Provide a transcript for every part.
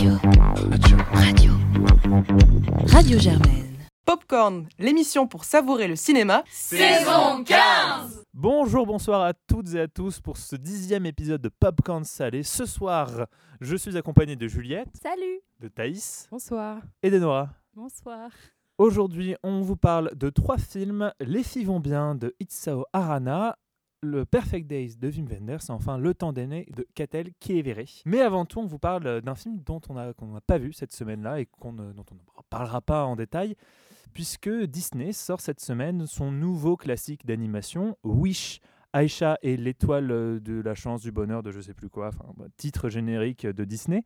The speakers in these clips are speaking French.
Radio. Radio. Radio. Radio Germaine. Popcorn, l'émission pour savourer le cinéma. Saison 15 Bonjour, bonsoir à toutes et à tous pour ce dixième épisode de Popcorn Salé. Ce soir, je suis accompagné de Juliette, Salut de Thaïs Bonsoir. et d'Enora. Bonsoir. Aujourd'hui, on vous parle de trois films Les filles vont bien de Itsao Arana, le Perfect Days de Wim Wenders enfin Le temps d'aimer de Katel Kievere. Mais avant tout, on vous parle d'un film dont on n'a pas vu cette semaine-là et ne- dont on ne parlera pas en détail, puisque Disney sort cette semaine son nouveau classique d'animation, Wish. Aïcha et l'étoile euh, de la chance, du bonheur, de je sais plus quoi, enfin, bah, titre générique de Disney.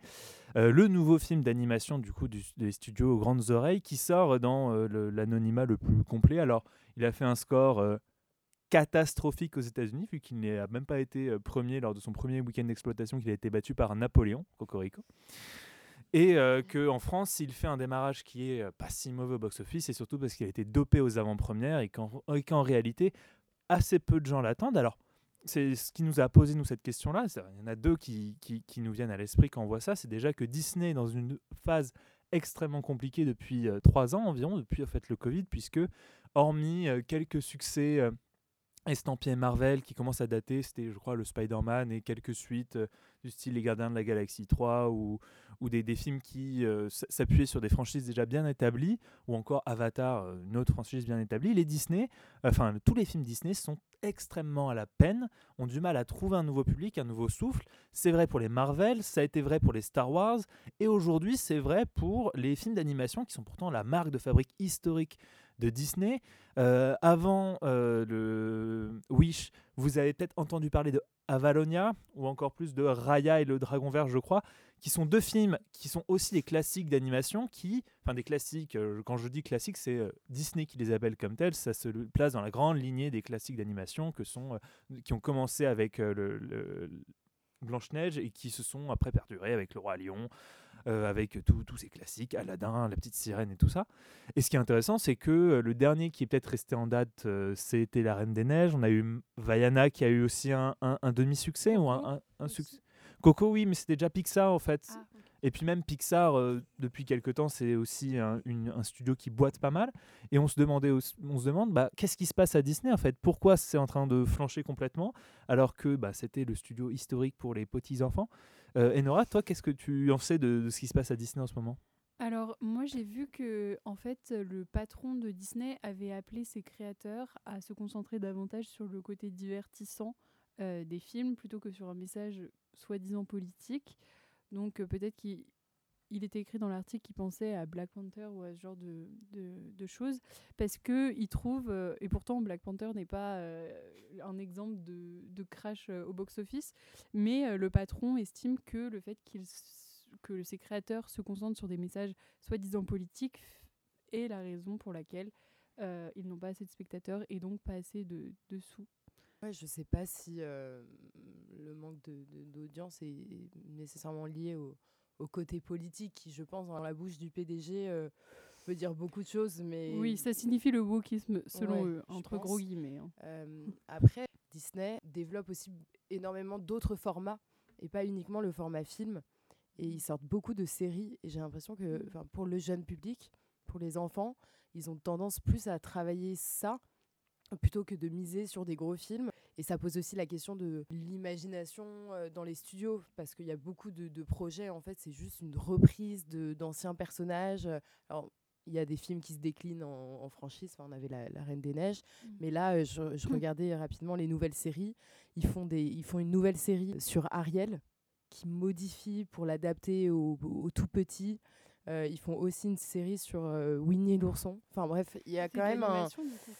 Euh, le nouveau film d'animation du coup des studios Grandes Oreilles qui sort dans euh, l'anonymat le plus complet. Alors, il a fait un score euh, catastrophique aux États-Unis vu qu'il n'a même pas été euh, premier lors de son premier week-end d'exploitation, qu'il a été battu par Napoléon, Cocorico. Et euh, qu'en France, il fait un démarrage qui est euh, pas si mauvais au box-office, et surtout parce qu'il a été dopé aux avant-premières et qu'en réalité, assez peu de gens l'attendent. Alors, c'est ce qui nous a posé nous cette question-là. Il y en a deux qui, qui, qui nous viennent à l'esprit quand on voit ça. C'est déjà que Disney est dans une phase extrêmement compliquée depuis euh, trois ans environ, depuis en fait le Covid, puisque hormis euh, quelques succès estampillés Marvel qui commencent à dater, c'était je crois le Spider-Man et quelques suites euh, du style Les Gardiens de la Galaxie 3 ou, des, films qui euh, s'appuyaient sur des franchises déjà bien établies, ou encore Avatar, euh, une autre franchise bien établie. Les Disney, enfin tous les films Disney sont extrêmement à la peine, ont du mal à trouver un nouveau public, un nouveau souffle. C'est vrai pour les Marvel, ça a été vrai pour les Star Wars, et aujourd'hui c'est vrai pour les films d'animation qui sont pourtant la marque de fabrique historique de Disney. Euh, avant euh, le Wish, vous avez peut-être entendu parler de Avalonia, ou encore plus de Raya et le Dragon Vert, je crois, qui sont deux films qui sont aussi des classiques d'animation, qui, enfin des classiques, euh, quand je dis classiques, c'est Disney qui les appelle comme tels, ça se place dans la grande lignée des classiques d'animation que sont, qui ont commencé avec le, le- Blanche-Neige et qui se sont après perdurés avec le Roi Lion, euh, avec tous ces classiques, Aladdin, la petite sirène et tout ça. Et ce qui est intéressant, c'est que euh, le dernier qui est peut-être resté en date, euh, c'était La Reine des Neiges. On a eu Vaiana qui a eu aussi un, un- un demi-succès ou un, succès. Coco, oui, mais c'était déjà Pixar en fait. Ah, Et puis même Pixar, euh, depuis quelque temps, c'est aussi un, une- un studio qui boite pas mal. Et on se demandait, aussi- on se demande, bah, qu'est-ce qui se passe à Disney en fait? Pourquoi c'est en train de flancher complètement? Alors que bah, c'était le studio historique pour les petits enfants euh, Enora, toi, qu'est-ce que tu en sais de, ce qui se passe à Disney en ce moment? Alors, moi, j'ai vu que, en fait, le patron de Disney avait appelé ses créateurs à se concentrer davantage sur le côté divertissant euh, des films plutôt que sur un message soi-disant politique. Donc, euh, peut-être qu'il il était écrit dans l'article qu'il pensait à Black Panther ou à ce genre de, de- de choses, parce que il trouve, euh, et pourtant Black Panther n'est pas euh, un exemple de, de crash euh, au box-office, mais le patron estime que le fait qu'il que ses créateurs se concentrent sur des messages soi-disant politiques est la raison pour laquelle ils n'ont pas assez de spectateurs et donc pas assez de, de sous. Je sais pas si le manque de- de- d'audience est nécessairement lié au, au côté politique qui, je pense, dans la bouche du PDG, euh, veut dire beaucoup de choses. Mais Oui, ça signifie le wokisme selon Ouais, eux, entre gros guillemets. hein. Euh, après, Disney développe aussi énormément d'autres formats et pas uniquement le format film. Et ils sortent beaucoup de séries. Et j'ai l'impression que Mm. pour le jeune public, pour les enfants, ils ont tendance plus à travailler ça plutôt que de miser sur des gros films. Et ça pose aussi la question de l'imagination euh, dans les studios, parce qu'il y a beaucoup de, de projets, en fait, c'est juste une reprise d'anciens personnages. Alors, il y a des films qui se déclinent en, en franchise, Enfin, on avait la, La Reine des Neiges, mais là, euh, je, je regardais rapidement les nouvelles séries. Ils font, des, ils font une nouvelle série sur Ariel, qui modifie pour l'adapter au, au tout petit. Euh, ils font aussi une série sur euh, Winnie l'ourson. Enfin bref, il y a C'est quand même un... du coup.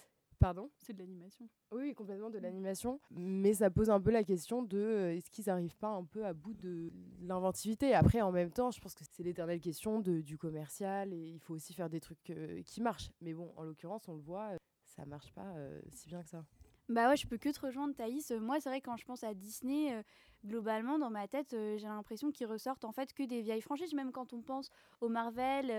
Pardon? C'est de l'animation. oui, complètement de l'animation. Mais ça pose un peu la question de euh, est-ce qu'ils n'arrivent pas un peu à bout de l'inventivité? Après, en même temps, je pense que c'est l'éternelle question de, du commercial et il faut aussi faire des trucs euh, qui marchent. Mais bon, en l'occurrence, on le voit, euh, ça marche pas euh, si bien que ça. Bah ouais, je peux que te rejoindre, Thaïs. Euh, moi, c'est vrai, quand je pense à Disney, euh, globalement, dans ma tête, euh, j'ai l'impression qu'ils ressortent en fait que des vieilles franchises, même quand on pense au Marvel.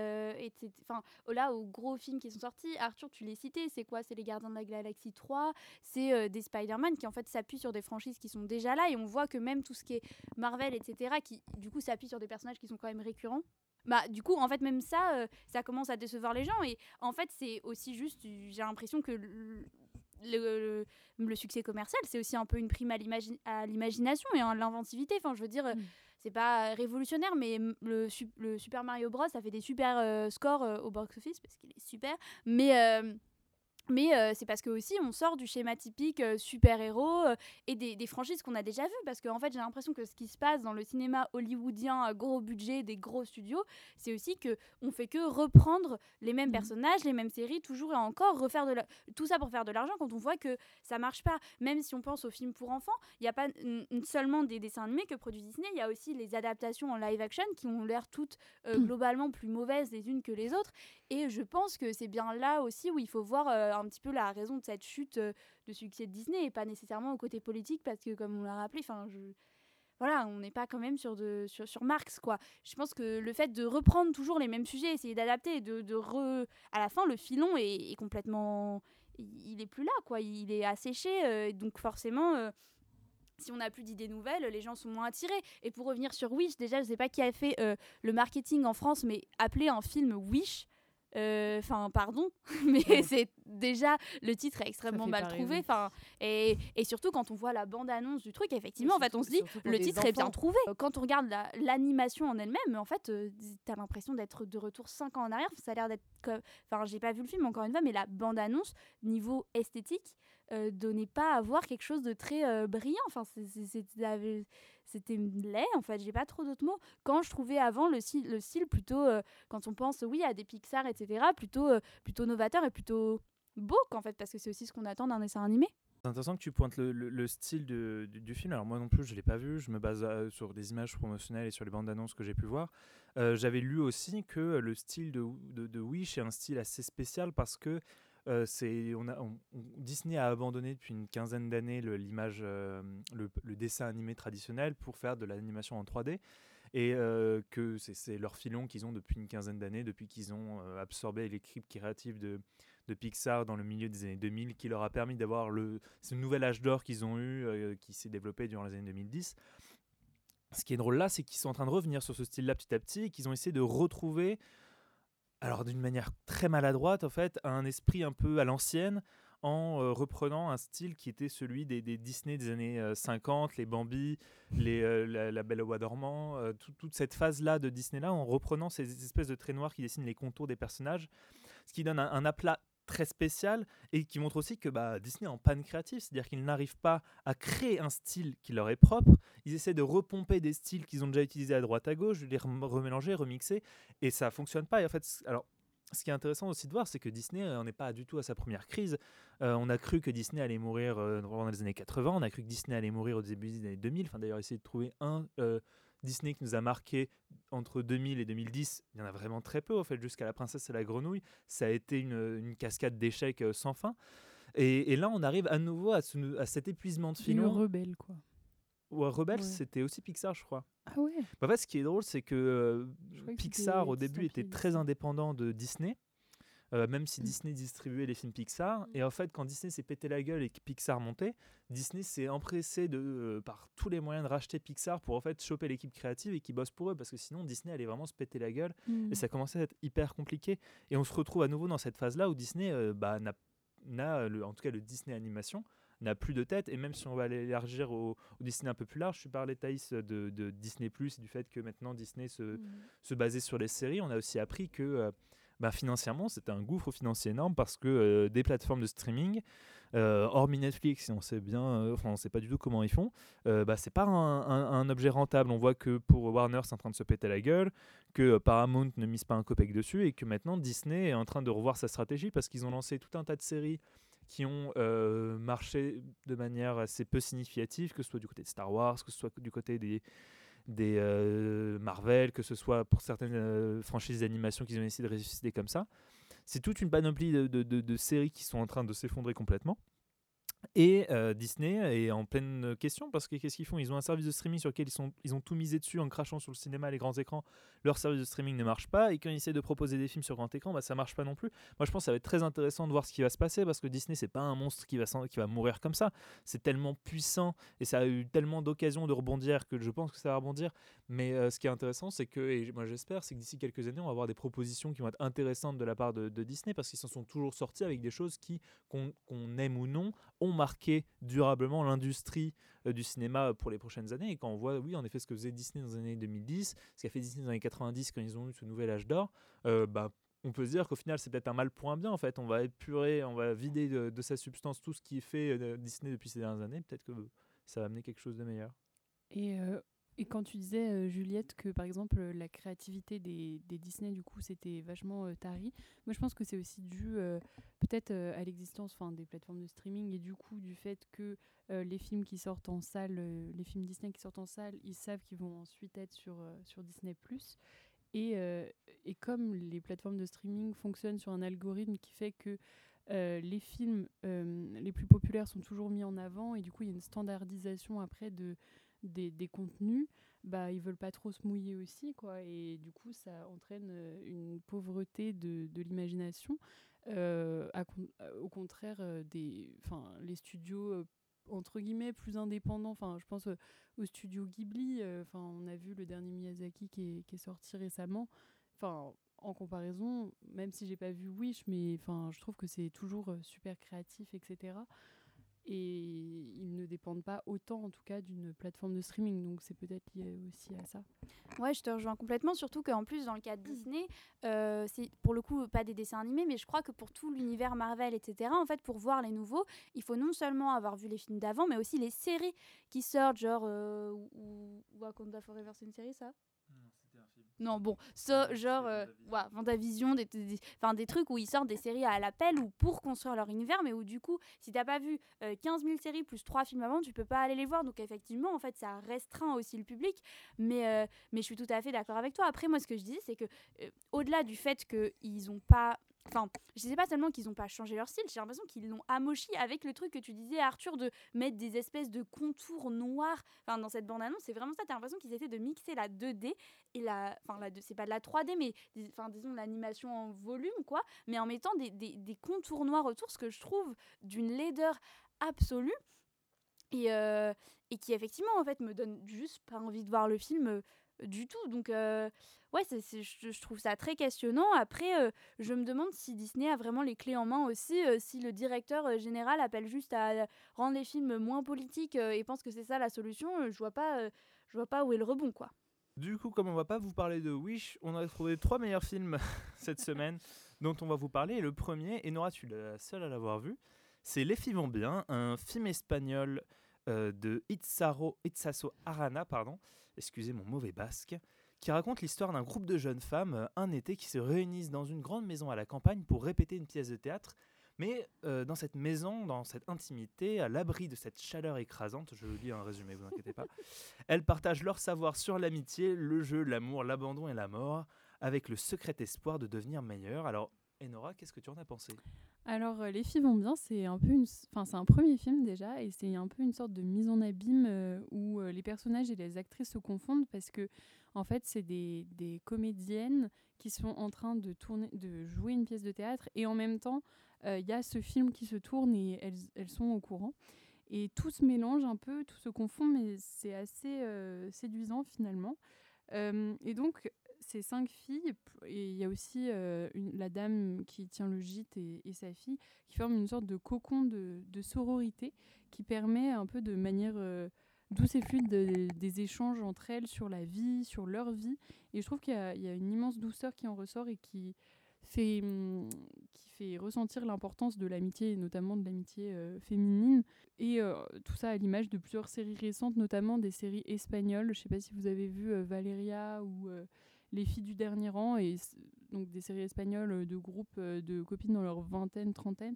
Enfin, là, aux gros films qui sont sortis. Arthur, tu l'as cité, c'est quoi? C'est Les Gardiens de la Galaxie 3, c'est des Spider-Man qui en fait s'appuient sur des franchises qui sont déjà là, et on voit que même tout ce qui est Marvel, etc., qui du coup s'appuie sur des personnages qui sont quand même récurrents bah du coup en fait même ça ça commence à décevoir les gens et en fait c'est aussi juste j'ai l'impression que le, le, succès commercial, c'est aussi un peu une prime à l'imagination et à l'inventivité. Enfin, je veux dire, mm. c'est pas révolutionnaire, mais le, le, Super Mario Bros, ça fait des super euh, scores euh, au box-office parce qu'il est super. Mais. Mais euh, c'est parce que aussi on sort du schéma typique euh, super-héros euh, et des, des, franchises qu'on a déjà vues. Parce qu'en en fait, j'ai l'impression que ce qui se passe dans le cinéma hollywoodien à gros budget, des gros studios, c'est aussi que on fait que reprendre les mêmes mmh. personnages, les mêmes séries, toujours et encore, refaire de tout ça pour faire de l'argent quand on voit que ça marche pas. Même si on pense aux films pour enfants, il n'y a pas seulement des dessins animés que produit Disney, il y a aussi les adaptations en live action qui ont l'air toutes mmh. globalement plus mauvaises les unes que les autres. Et je pense que c'est bien là aussi où il faut voir un petit peu la raison de cette chute euh, de succès de Disney et pas nécessairement au côté politique parce que comme on l'a rappelé, enfin voilà, on n'est pas quand même sur, de, sur, Marx, quoi. Je pense que le fait de reprendre toujours les mêmes sujets, essayer d'adapter, de, de re... à la fin, le filon est, complètement... Il est plus là, quoi. Il est asséché, euh, donc forcément... Euh, si on n'a plus d'idées nouvelles, les gens sont moins attirés. Et pour revenir sur Wish, déjà, je ne sais pas qui a fait le marketing en France, mais appeler un film Wish, euh, enfin, pardon, mais c'est déjà le titre est extrêmement mal trouvé. Enfin, et, et, surtout quand on voit la bande-annonce du truc, effectivement, en fait, on se dit le titre est bien trouvé. Quand on regarde l'animation en elle-même, en fait, euh, tu as l'impression d'être de retour 5 ans en arrière. Ça a l'air d'être Enfin, j'ai pas vu le film encore une fois, mais la bande-annonce, niveau esthétique, euh, donnait pas à voir quelque chose de très brillant. Enfin, c'était laid en fait j'ai pas trop d'autres mots quand je trouvais avant le style, le style plutôt euh, quand on pense oui à des Pixar etc plutôt euh, plutôt novateur et plutôt beau qu'en fait parce que c'est aussi ce qu'on attend d'un dessin animé c'est intéressant que tu pointes le, le, style du, film. Alors moi non plus, je ne l'ai pas vu. Je me base euh, sur des images promotionnelles et sur les bandes annonces que j'ai pu voir. J'avais lu aussi que le style de, Wish est un style assez spécial parce que euh, c'est, on a, Disney a abandonné depuis une quinzaine d'années l'image, euh, le, dessin animé traditionnel pour faire de l'animation en 3D. Et euh, que c'est leur filon qu'ils ont depuis une quinzaine d'années, depuis qu'ils ont absorbé l'équipe créative de, de Pixar dans le milieu des années 2000, qui leur a permis d'avoir le, ce nouvel âge d'or qu'ils ont eu, qui s'est développé durant les années 2010. Ce qui est drôle là, c'est qu'ils sont en train de revenir sur ce style-là petit à petit et qu'ils ont essayé de retrouver alors d'une manière très maladroite en fait, un esprit un peu à l'ancienne en euh, reprenant un style qui était celui des, Disney des années 50, euh, les Bambi, les, euh, la, Belle au bois dormant, toute cette phase-là de Disney-là, en reprenant ces espèces de traits noirs qui dessinent les contours des personnages, ce qui donne un, un aplat très spécial et qui montre aussi que bah, Disney est en panne créative, c'est-à-dire qu'ils n'arrivent pas à créer un style qui leur est propre. Ils essaient de repomper des styles qu'ils ont déjà utilisés à droite à gauche, de les remélanger, remixer, et ça fonctionne pas. Et en fait, alors ce qui est intéressant aussi de voir, c'est que Disney n'en est pas du tout à sa première crise. Euh, on a cru que Disney allait mourir euh, dans les années 80, on a cru que Disney allait mourir au début des années 2000. Enfin, d'ailleurs, essayer de trouver un euh, Disney qui nous a marqué entre 2000 et 2010, il y en a vraiment très peu, en fait, jusqu'à La Princesse et la Grenouille. Ça a été une, cascade d'échecs euh, sans fin. Et, là, on arrive à nouveau à, à cet épuisement de films. rebelle, quoi. Ouais, Rebelle, c'était aussi Pixar, je crois. Ah ouais bah, En fait, ce qui est drôle, c'est que euh, Pixar, au début, était très indépendant de Disney. Euh, même si mm. Disney distribuait les films Pixar. Et en fait, quand Disney s'est pété la gueule et que Pixar montait, Disney s'est empressé de, euh, par tous les moyens de racheter Pixar pour en fait choper l'équipe créative et qui bosse pour eux, parce que sinon Disney allait vraiment se péter la gueule et ça commençait à être hyper compliqué. Et on se retrouve à nouveau dans cette phase-là où Disney euh, bah, n'a, en tout cas le Disney Animation, n'a plus de tête. Et même si on va l'élargir au, Disney un peu plus large, je parlais Thaïs de, de Disney Plus, du fait que maintenant Disney se, se basait sur les séries. On a aussi appris que bah, financièrement, c'était un gouffre financier énorme parce que euh, des plateformes de streaming, euh, hormis Netflix, on sait bien, euh, enfin, on sait pas du tout comment ils font, bah, c'est pas un, objet rentable. On voit que pour Warner, c'est en train de se péter la gueule, que Paramount ne mise pas un copec dessus et que maintenant Disney est en train de revoir sa stratégie parce qu'ils ont lancé tout un tas de séries qui ont marché de manière assez peu significative, que ce soit du côté de Star Wars, que ce soit du côté des, des euh, Marvel, que ce soit pour certaines euh, franchises d'animation qu'ils ont essayé de ressusciter comme ça. C'est toute une panoplie de, séries qui sont en train de s'effondrer complètement. Et Disney est en pleine question parce que qu'est-ce qu'ils font? Ils ont un service de streaming sur lequel ils, sont, ils ont tout misé dessus en crachant sur le cinéma, les grands écrans. Leur service de streaming ne marche pas et quand ils essaient de proposer des films sur grand écran, bah, ça marche pas non plus. Moi je pense que ça va être très intéressant de voir ce qui va se passer parce que Disney c'est pas un monstre qui va, qui va mourir comme ça. C'est tellement puissant et ça a eu tellement d'occasions de rebondir que je pense que ça va rebondir. Mais ce qui est intéressant c'est que, et moi j'espère, c'est que d'ici quelques années on va avoir des propositions qui vont être intéressantes de la part de, Disney parce qu'ils s'en sont toujours sortis avec des choses qui, qu'on aime ou non, marqué durablement l'industrie euh, du cinéma pour les prochaines années. Et quand on voit, oui, en effet, ce que faisait Disney dans les années 2010, ce qu'a fait Disney dans les années 90 quand ils ont eu ce nouvel âge d'or, euh, bah, on peut se dire qu'au final, c'est peut-être un mal pour un bien. En fait, on va épurer, on va vider de, sa substance tout ce qui est fait euh, Disney depuis ces dernières années. Peut-être que ça va amener quelque chose de meilleur. Et et quand tu disais, euh, Juliette, que par exemple la créativité des, Disney, du coup, c'était vachement euh, tari, moi je pense que c'est aussi dû euh, peut-être à l'existence des plateformes de streaming et du coup du fait que les films qui sortent en salle, les films Disney qui sortent en salle, ils savent qu'ils vont ensuite être sur, sur Disney ⁇ et, et comme les plateformes de streaming fonctionnent sur un algorithme qui fait que les films les plus populaires sont toujours mis en avant et du coup il y a une standardisation après de des, des, contenus, bah, ils veulent pas trop se mouiller aussi, quoi. Et du coup, ça entraîne euh, une pauvreté de, de l'imagination. Euh, euh, au contraire, des, les studios entre guillemets plus indépendants. Enfin, je pense au studio Ghibli. Enfin, on a vu le dernier Miyazaki qui est, qui est sorti récemment. Enfin, en comparaison, même si j'ai pas vu Wish, mais enfin, je trouve que c'est toujours super créatif, etc et ils ne dépendent pas autant en tout cas d'une plateforme de streaming. Donc c'est peut-être lié aussi à ça. Ouais je te rejoins complètement. Surtout qu'en plus dans le cas de Disney euh, c'est pour le coup pas des dessins animés mais je crois que pour tout l'univers Marvel etc en fait pour voir les nouveaux il faut non seulement avoir vu les films d'avant mais aussi les séries qui sortent genre euh, ou, Wakanda Forever c'est une série ça? Non, bon, ça, genre, euh, ouais, Vendavision, des, des, des trucs où ils sortent des séries à l'appel ou pour construire leur univers, mais où du coup, si t'as pas vu 15 euh, 000 séries plus 3 films avant, tu peux pas aller les voir. Donc effectivement, en fait, ça restreint aussi le public. Mais, euh, mais je suis tout à fait d'accord avec toi. Après, moi, ce que je dis, c'est que au-delà du fait qu'ils ont pas Enfin, je sais pas seulement qu'ils n'ont pas changé leur style, j'ai l'impression qu'ils l'ont amochi avec le truc que tu disais, Arthur, de mettre des espèces de contours noirs enfin, dans cette bande-annonce. C'est vraiment ça, tu as l'impression qu'ils essaient de mixer la 2D et la. Enfin, la, c'est pas de la 3D, mais enfin, disons l'animation en volume, quoi, mais en mettant des, des, des contours noirs autour, ce que je trouve d'une laideur absolue. Et, euh, et qui effectivement en fait me donne juste pas envie de voir le film euh, du tout. Donc, euh, ouais, je, trouve ça très questionnant. Après, euh, je me demande si Disney a vraiment les clés en main aussi, euh, si le directeur général appelle juste à rendre les films moins politiques et pense que c'est ça la solution. je vois pas, je vois pas où est le rebond, quoi. Du coup, comme on va pas vous parler de Wish, on a trouvé trois meilleurs films cette semaine dont on va vous parler. Et le premier, et Nora, tu es la seule à l'avoir vu, c'est Les filles vont bien, un film espagnol de Itzaro, Itzaso Arana, pardon, excusez mon mauvais basque, qui raconte l'histoire d'un groupe de jeunes femmes euh, un été qui se réunissent dans une grande maison à la campagne pour répéter une pièce de théâtre. Mais euh, dans cette maison, dans cette intimité, à l'abri de cette chaleur écrasante, je vous lis un résumé, vous inquiétez pas, elles partagent leur savoir sur l'amitié, le jeu, l'amour, l'abandon et la mort, avec le secret espoir de devenir meilleur. Alors, Enora, qu'est-ce que tu en as pensé? Alors, euh, Les filles vont bien, c'est un peu une... enfin, c'est un premier film déjà, et c'est un peu une sorte de mise en abîme euh, où euh, les personnages et les actrices se confondent parce que, en fait, c'est des, des, comédiennes qui sont en train de, tourner, de jouer une pièce de théâtre, et en même temps, il y a ce film qui se tourne et elles, elles, sont au courant. Et tout se mélange un peu, tout se confond, mais c'est assez séduisant finalement. et donc, ces cinq filles, et il y a aussi euh, la dame qui tient le gîte et, sa fille, qui forment une sorte de cocon de, sororité qui permet un peu de manière euh, douce et fluide des échanges entre elles sur la vie, sur leur vie. Et je trouve qu'il y, a une immense douceur qui en ressort et qui fait, hum, qui fait ressentir l'importance de l'amitié, notamment de l'amitié euh, féminine. Et tout ça à l'image de plusieurs séries récentes, notamment des séries espagnoles. Je ne sais pas si vous avez vu Valeria ou les filles du dernier rang, et donc des séries espagnoles euh, de groupes euh, de copines dans leur vingtaine, trentaine,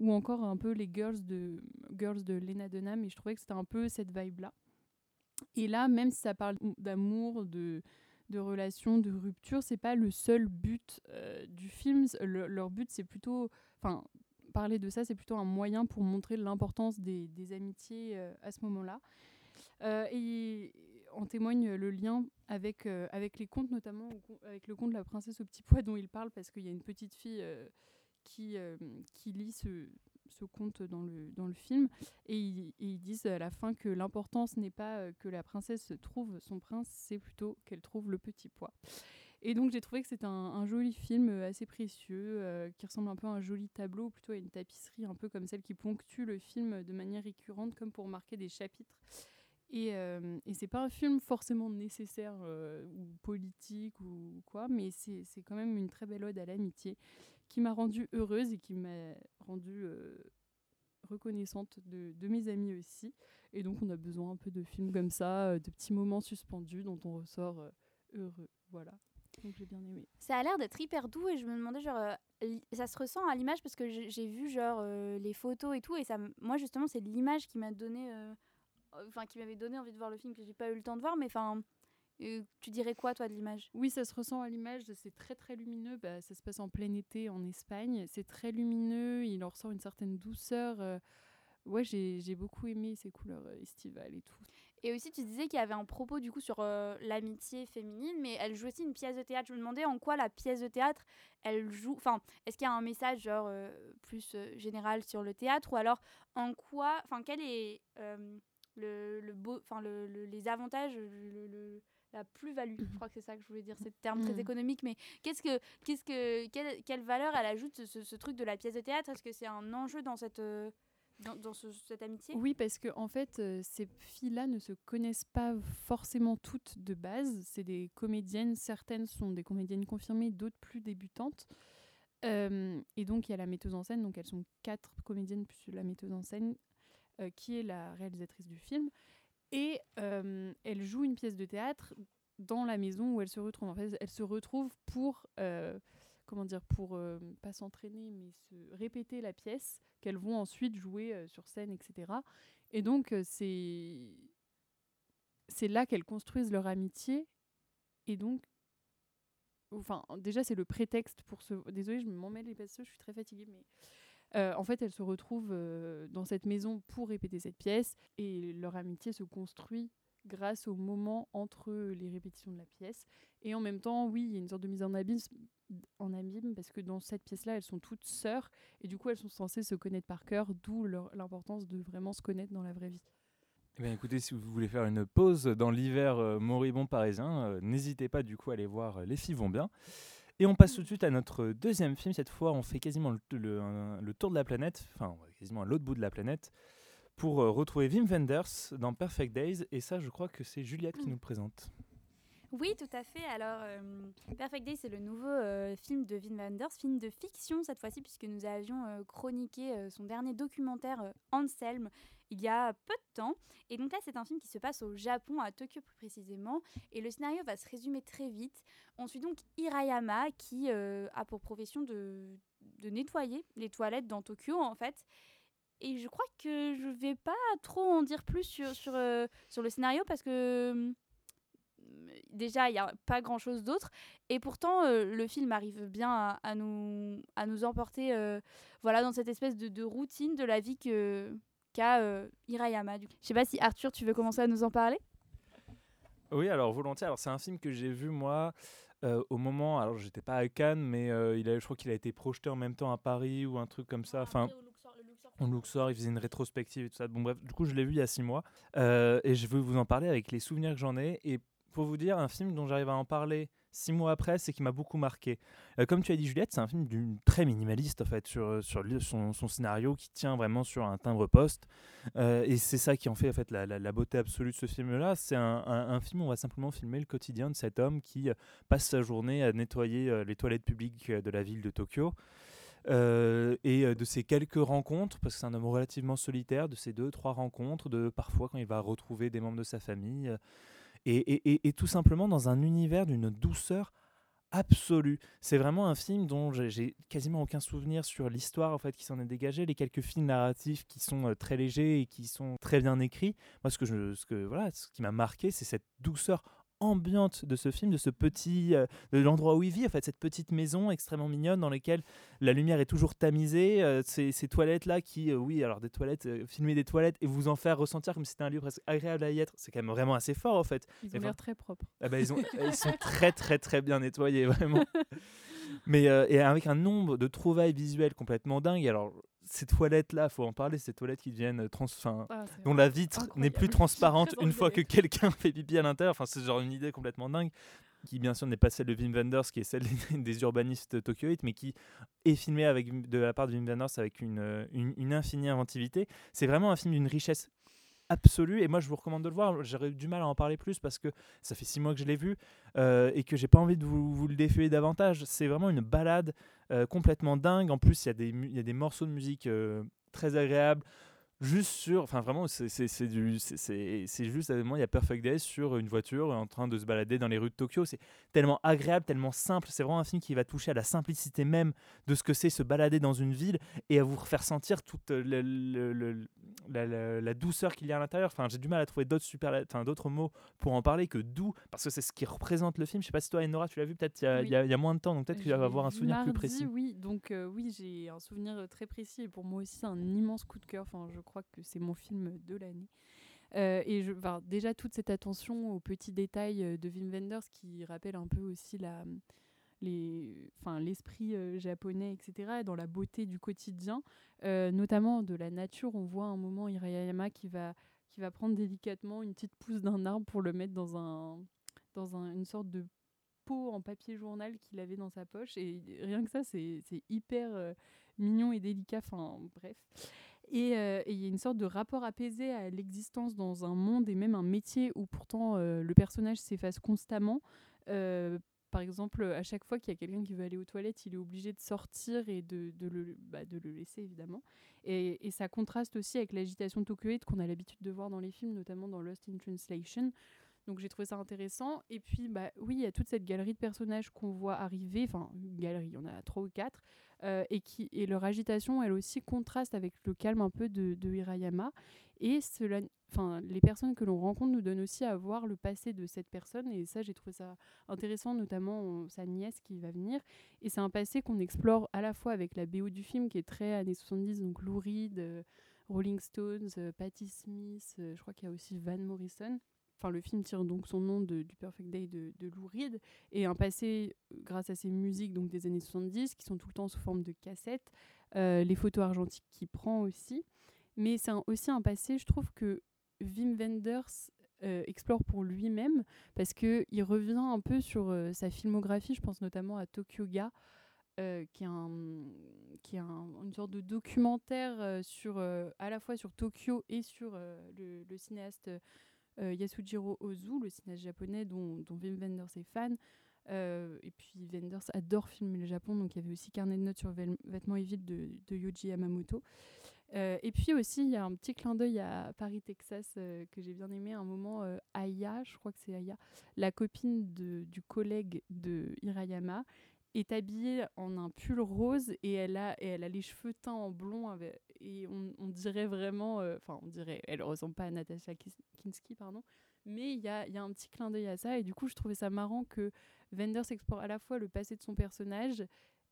ou encore un peu les girls de, girls de Lena Dunham, et je trouvais que c'était un peu cette vibe-là. Et là, même si ça parle d'amour, de, de relations, de rupture, c'est pas le seul but euh, du film. leur but, c'est plutôt. Enfin, parler de ça, c'est plutôt un moyen pour montrer l'importance des, amitiés à ce moment-là. Et en témoigne le lien avec, euh, avec les contes, notamment avec le conte de la princesse au petit pois dont il parle, parce qu'il y a une petite fille euh, qui, euh, qui lit ce, ce conte dans le, dans le film. Et ils, disent à la fin que l'importance n'est pas que la princesse trouve son prince, c'est plutôt qu'elle trouve le petit pois. Et donc j'ai trouvé que c'était un, joli film assez précieux, qui ressemble un peu à un joli tableau, plutôt à une tapisserie, un peu comme celle qui ponctue le film de manière récurrente, comme pour marquer des chapitres. Et, euh, et c'est pas un film forcément nécessaire euh, ou politique ou quoi, mais c'est quand même une très belle ode à l'amitié qui m'a rendue heureuse et qui m'a rendue euh, reconnaissante de, de mes amis aussi. Et donc on a besoin un peu de films comme ça, euh, de petits moments suspendus dont on ressort heureux. Voilà. Donc j'ai bien aimé. Ça a l'air d'être hyper doux et je me demandais genre ça se ressent à l'image parce que j'ai vu genre les photos et tout et ça moi justement c'est l'image qui m'a donné enfin qui m'avait donné envie de voir le film que j'ai pas eu le temps de voir mais enfin euh, tu dirais quoi toi de l'image? Oui, ça se ressent à l'image, c'est très très lumineux. Bah, ça se passe en plein été en Espagne. C'est très lumineux, il en ressort une certaine douceur. euh, ouais, j'ai j'ai beaucoup aimé ces couleurs euh, estivales et tout. Et aussi tu disais qu'il y avait un propos du coup sur euh, l'amitié féminine mais elle joue aussi une pièce de théâtre. Je me demandais en quoi la pièce de théâtre elle joue enfin est-ce qu'il y a un message genre plus général sur le théâtre ou alors en quoi enfin quel est le, le beau enfin le, le- les avantages le, la plus-value. Je crois que c'est ça que je voulais dire c'est le terme très Mhm. économique mais qu'est-ce que qu'est-ce que quelle, quelle valeur elle ajoute ce, ce- truc de la pièce de théâtre? Est-ce que c'est un enjeu dans cette euh, dans, dans ce- cette amitié? Oui, parce que en fait, euh, ces filles-là ne se connaissent pas forcément toutes de base. C'est des comédiennes, certaines sont des comédiennes confirmées, d'autres plus débutantes. Euh, et donc il y a la metteuse en scène, donc elles sont quatre comédiennes plus la metteuse en scène, qui est la réalisatrice du film. Et euh, elle joue une pièce de théâtre dans la maison où elle se retrouve. En fait, elle se retrouve pour, euh, comment dire, pour euh, pas s'entraîner, mais se répéter la pièce qu'elles vont ensuite jouer euh, sur scène, etc. Et donc euh, c'est là qu'elles construisent leur amitié. Et donc, enfin, déjà c'est le prétexte pour ce. Désolée, je m'en mêle les pinceaux, je suis très fatiguée, mais euh, en fait, elles se retrouvent euh, dans cette maison pour répéter cette pièce et leur amitié se construit grâce au moment entre les répétitions de la pièce. Et en même temps, oui, il y a une sorte de mise en abîme, parce que dans cette pièce-là, elles sont toutes sœurs et du coup, elles sont censées se connaître par cœur, d'où l'importance de vraiment se connaître dans la vraie vie. Eh bien, écoutez, si vous voulez faire une pause dans l'hiver euh, moribond parisien, n'hésitez pas du coup à aller voir Les filles vont bien. Et on passe tout de suite à notre deuxième film. Cette fois, on fait quasiment le, le- un- le tour de la planète, enfin quasiment à l'autre bout de la planète, pour euh, retrouver Wim Wenders dans Perfect Days. Et ça, je crois que c'est Juliette qui nous le présente. Oui, tout à fait. Alors, euh, Perfect Day, c'est le nouveau euh, film de Wim Wenders, film de fiction cette fois-ci, puisque nous avions euh, chroniqué son dernier documentaire Anselm il y a peu de temps. Et donc là, c'est un film qui se passe au Japon, à Tokyo plus précisément. Et le scénario va se résumer très vite. On suit donc Hirayama, qui a pour profession de, nettoyer les toilettes dans Tokyo, en fait. Et je crois que je vais pas trop en dire plus sur, le scénario parce que déjà il n'y a pas grand chose d'autre et pourtant euh, le film arrive bien à, à nous, à nous emporter euh, voilà, dans cette espèce de, de routine de la vie que qu'a euh, Hirayama. Je sais pas si Arthur tu veux commencer à nous en parler? Oui, alors volontiers. Alors c'est un film que j'ai vu moi euh, au moment. Alors j'étais pas à Cannes, mais euh, il a, je crois qu'il a été projeté en même temps à Paris ou un truc comme ça. Enfin, au Luxor, il faisait une rétrospective et tout ça. Bon bref, du coup je l'ai vu il y a six mois Euh, et je veux vous en parler avec les souvenirs que j'en ai. Et pour vous dire, un film dont j'arrive à en parler six mois après, c'est qui m'a beaucoup marqué. Euh, comme tu as dit Juliette, c'est un film d'une très minimaliste en fait sur, lui- son, scénario qui tient vraiment sur un timbre poste. Euh, et c'est ça qui en fait, la, beauté absolue de ce film-là. C'est un, film où on va simplement filmer le quotidien de cet homme qui euh, passe sa journée à nettoyer euh, les toilettes publiques euh, de la ville de Tokyo. Euh, et euh, de ces quelques rencontres, parce que c'est un homme relativement solitaire, de ces deux, trois rencontres, de parfois quand il va retrouver des membres de sa famille, euh, et, tout simplement dans un univers d'une douceur absolue. C'est vraiment un film dont j'ai- j'ai quasiment aucun souvenir sur l'histoire en fait qui s'en est dégagée, les quelques films narratifs qui sont euh, très légers et qui sont très bien écrits. Moi, ce que je, ce que voilà, ce qui m'a marqué, c'est cette douceur ambiante de ce film, de ce petit, euh, de l'endroit où il vit, en fait, cette petite maison extrêmement mignonne dans laquelle la lumière est toujours tamisée, euh, ces, ces toilettes-là qui, euh, oui, alors des toilettes, filmer des toilettes et vous en faire ressentir comme si c'était un lieu presque agréable à y être, c'est quand même vraiment assez fort, en fait. Ils ont l'air très propres. Ah bah, ils, ont, ils sont très, très, très bien nettoyés, vraiment. Mais et avec un nombre de trouvailles visuelles complètement dingue. Alors, ces toilettes-là, faut en parler, ces toilettes qui deviennent trans, enfin, Ah, dont la vitre n'est plus transparente une fois que quelqu'un fait pipi à l'intérieur. Enfin, c'est genre une idée complètement dingue qui bien sûr n'est pas celle de Wim Wenders, qui est celle des urbanistes tokyoïtes, mais qui est filmée avec, de la part de Wim Wenders avec une, euh, une, une infinie inventivité. C'est vraiment un film d'une richesse absolue et moi je vous recommande de le voir. J'aurais du mal à en parler plus parce que ça fait six mois que je l'ai vu euh, et que j'ai pas envie de vous, le défeuiller davantage. C'est vraiment une balade euh, complètement dingue. En plus il y, y a des morceaux de musique euh, très agréables juste sur enfin vraiment c'est du c'est- juste à un moment il y a Perfect Days sur une voiture en train de se balader dans les rues de Tokyo. C'est tellement agréable tellement simple. C'est vraiment un film qui va toucher à la simplicité même de ce que c'est se balader dans une ville et à vous faire sentir toute le- le- le- la, la- la douceur qu'il y a à l'intérieur. Enfin j'ai du mal à trouver d'autres super enfin d'autres mots pour en parler que doux parce que c'est ce qui représente le film. Je sais pas si toi Enora tu l'as vu peut-être il y, a- Oui. il y a- il y a moins de temps donc peut-être Je qu'il va l'ai avoir un souvenir plus précis. Oui, donc euh, oui, j'ai un souvenir euh, très précis et pour moi aussi c'est un immense coup de cœur. Enfin, je crois que c'est mon film de l'année. Euh, et je, déjà toute cette attention aux petits détails euh, de Wim Wenders qui rappelle un peu aussi l'esprit euh, japonais, etc., dans la beauté du quotidien, notamment de la nature. On voit un moment Hirayama qui va, prendre délicatement une petite pousse d'un arbre pour le mettre dans, un, dans un- une sorte de pot en papier journal qu'il avait dans sa poche. Et rien que ça, c'est hyper mignon et délicat. Enfin, bref. Et euh, et il y a une sorte de rapport apaisé à l'existence dans un monde et même un métier où pourtant euh, le personnage s'efface constamment. Euh, par exemple, à chaque fois qu'il y a quelqu'un qui veut aller aux toilettes, il est obligé de sortir et de, bah, le laisser, évidemment. Et, et ça contraste aussi avec l'agitation tokyoïde qu'on a l'habitude de voir dans les films, notamment dans Lost in Translation. Donc j'ai trouvé ça intéressant. Et puis, bah, oui, il y a toute cette galerie de personnages qu'on voit arriver, enfin, une galerie, il y en a trois ou quatre, euh, et, qui, et leur agitation, elle aussi, contraste avec le calme un peu de, Hirayama. Et cela, enfin, les personnes que l'on rencontre nous donnent aussi à voir le passé de cette personne. Et ça, j'ai trouvé ça intéressant, notamment sa nièce qui va venir. Et c'est un passé qu'on explore à la fois avec la BO du film, qui est très années 70, donc Lou Reed, euh, Rolling Stones, euh, Patti Smith, euh, je crois qu'il y a aussi Van Morrison. Enfin, le film tire donc son nom du Perfect Day de, Lou Reed et un passé euh, grâce à ses musiques donc des années 70 qui sont tout le temps sous forme de cassettes, euh, les photos argentiques qu'il prend aussi. Mais c'est aussi un passé, je trouve que Wim Wenders euh, explore pour lui-même parce que il revient un peu sur sa filmographie. Je pense notamment à Tokyo Ga, qui est, une sorte de documentaire sur, à la fois sur Tokyo et sur le, cinéaste Yasujiro Ozu, le cinéaste japonais dont, dont Wim Wenders est fan. Euh, et puis Wenders adore filmer le Japon, donc il y avait aussi Carnet de notes sur Vêtements et Villes de, de Yoji Yamamoto. Euh, et puis aussi, il y a un petit clin d'œil à Paris, Texas, euh, que j'ai bien aimé. Un moment, euh, Aya, je crois que c'est Aya, la copine du collègue de Hirayama, est habillée en un pull rose et elle a, et elle a les cheveux teints en blond. et on, dirait vraiment, euh, enfin, on dirait, elle ressemble pas à Natasha Kinski, pardon, mais il y a, y a un petit clin d'œil à ça. Et du coup, je trouvais ça marrant que Wenders explore à la fois le passé de son personnage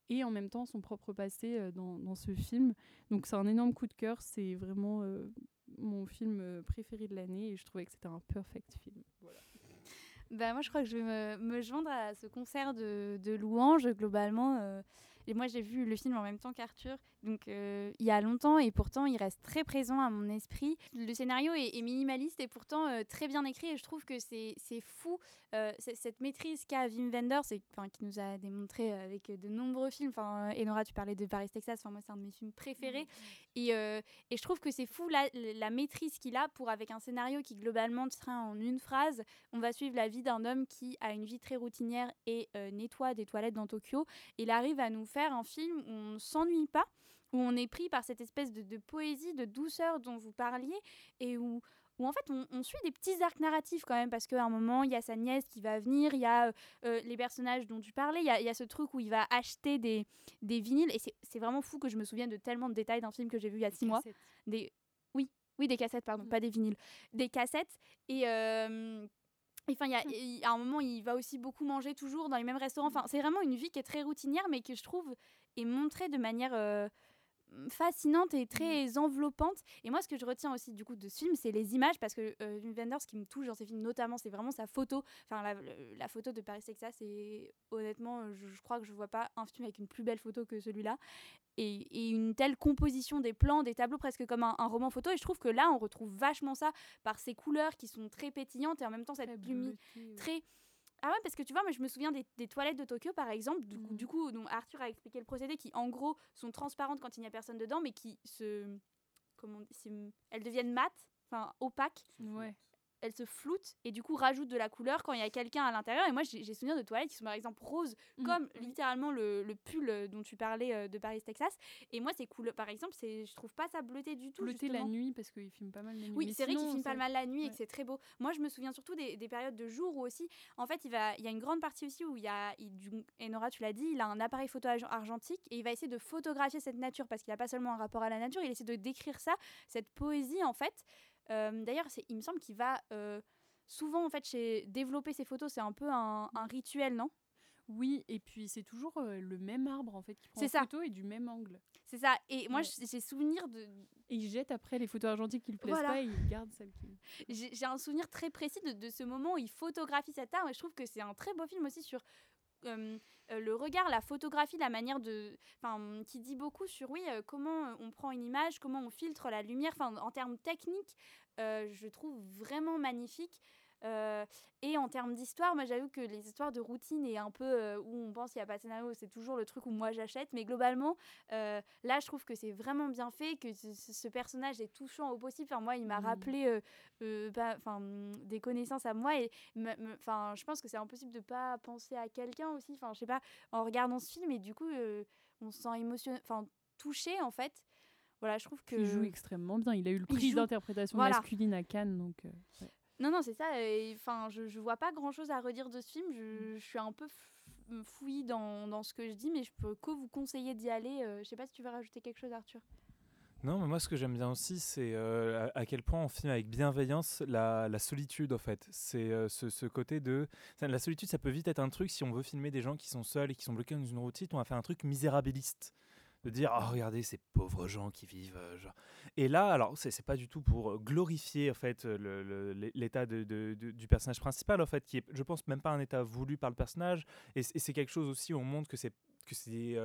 et en même temps son propre passé euh, dans, dans ce film. Donc c'est un énorme coup de cœur, c'est vraiment euh, mon film préféré de l'année et je trouvais que c'était un perfect film. Voilà. Bah, moi, je crois que je vais me, joindre à ce concert de, de louanges, globalement. Et moi, j'ai vu le film en même temps qu'Arthur, donc euh, il y a longtemps, et pourtant, il reste très présent à mon esprit. Le scénario est, est minimaliste et pourtant euh, très bien écrit, et je trouve que c'est fou, euh, cette maîtrise qu'a Wim Wenders, et, qui nous a démontré avec de nombreux films. Enfin, Enora, tu parlais de Paris, Texas, enfin, moi, c'est un de mes films préférés. Et, et je trouve que c'est fou la, la maîtrise qu'il a pour, avec un scénario qui globalement sera en une phrase, on va suivre la vie d'un homme qui a une vie très routinière et nettoie des toilettes dans Tokyo. Il arrive à nous faire un film où on ne s'ennuie pas, où on est pris par cette espèce de, de poésie, de douceur dont vous parliez, et où, où en fait on, on suit des petits arcs narratifs quand même, parce qu'à un moment il y a sa nièce qui va venir, il y a euh, euh, les personnages dont tu parlais, il y a, il y a ce truc où il va acheter des, des vinyles, et c'est- c'est vraiment fou que je me souvienne de tellement de détails d'un film que j'ai vu il y a six mois. des oui oui des cassettes pardon Mm. pas des vinyles. Des cassettes et euh, Enfin, il y a, il- à un moment, il va aussi beaucoup manger toujours dans les mêmes restaurants. Enfin, c'est vraiment une vie qui est très routinière, mais que je trouve est montrée de manière euh, fascinante et très enveloppante. Et moi, ce que je retiens aussi du coup de ce film, c'est les images, parce que euh, Wenders, ce qui me touche dans ses films, notamment, c'est vraiment sa photo. Enfin, la, photo de Paris Texas, et honnêtement, je, je crois que je vois pas un film avec une plus belle photo que celui-là. Et, et une telle composition des plans, des tableaux, presque comme un, un roman photo. Et je trouve que là, on retrouve vachement ça par ces couleurs qui sont très pétillantes et en même temps cette lumière très ah ouais parce que tu vois moi je me souviens des, des toilettes de Tokyo par exemple du, coup- Mhm. du coup donc Arthur a expliqué le procédé qui en gros sont transparentes quand il n'y a personne dedans mais qui se comment on dit, elles deviennent mates enfin opaques Ouais. Elles se floutent et du coup rajoutent de la couleur quand il y a quelqu'un à l'intérieur et moi j'ai souvenir de toilettes qui sont par exemple roses Mhm. comme littéralement le, le pull euh, dont tu parlais euh, de Paris Texas et moi c'est cool par exemple je trouve pas ça bleuté du tout Bleuté la nuit parce qu'il filme pas mal la nuit. Oui, c'est vrai qu'il sinon, filme pas mal la nuit et que c'est très beau. Moi, je me souviens surtout des, des périodes de jour où aussi, en fait, il, va, il y a une grande partie aussi où il y a, il, du, et Nora, tu l'as dit, il a un appareil photo arg- argentique et il va essayer de photographier cette nature parce qu'il n'a pas seulement un rapport à la nature, il essaie de décrire ça, cette poésie en fait. Euh, D'ailleurs, il me semble qu'il va euh, souvent en fait chez développer ses photos, c'est un peu un, un rituel, non? Oui, et puis c'est toujours euh, le même arbre en fait qui prend ça. photo et du même angle. C'est ça. Et moi, Ouais. j'ai souvenir de, Et il jette après les photos argentiques qui le plaisent Voilà. pas et il garde celles qui. j'ai un souvenir très précis de, de ce moment où il photographie cet art et je trouve que c'est un très beau film aussi sur euh, le regard, la photographie, la manière de, qui dit beaucoup sur oui euh, comment on prend une image, comment on filtre la lumière, en termes techniques, euh, je trouve vraiment magnifique. Euh, et en termes d'histoire, moi j'avoue que les histoires de routine et un peu euh, où on pense qu'il n'y a pas de scénario, c'est toujours le truc où moi j'achète. Mais globalement, euh, là je trouve que c'est vraiment bien fait, que ce, personnage est touchant au possible. Enfin, moi il m'a rappelé bah, des connaissances à moi et enfin, je pense que c'est impossible de pas penser à quelqu'un aussi. Enfin, je sais pas, en regardant ce film et du coup euh, on se sent émotionné, enfin touché en fait. Voilà, je trouve que Il joue extrêmement bien. Il a eu le prix joue- d'interprétation voilà. masculine à Cannes, donc. euh, ouais. Non, non, c'est ça. Enfin, je, je vois pas grand chose à redire de ce film. Je, je suis un peu fouillie dans, dans ce que je dis, mais je peux que vous conseiller d'y aller. Euh, je sais pas si tu veux rajouter quelque chose, Arthur. Non, mais moi ce que j'aime bien aussi, c'est euh, à, quel point on filme avec bienveillance la, la solitude en fait. C'est euh, ce, ce côté de... La solitude, ça peut vite être un truc, si on veut filmer des gens qui sont seuls et qui sont bloqués dans une routine, on va faire un truc misérabiliste. De dire, oh regardez ces pauvres gens qui vivent... euh, genre. Et là, alors c'est pas du tout pour euh, glorifier en fait euh, l'état de, du personnage principal en fait, qui est, je pense, même pas un état voulu par le personnage. Et, c'est quelque chose aussi où on montre que c'est que c'est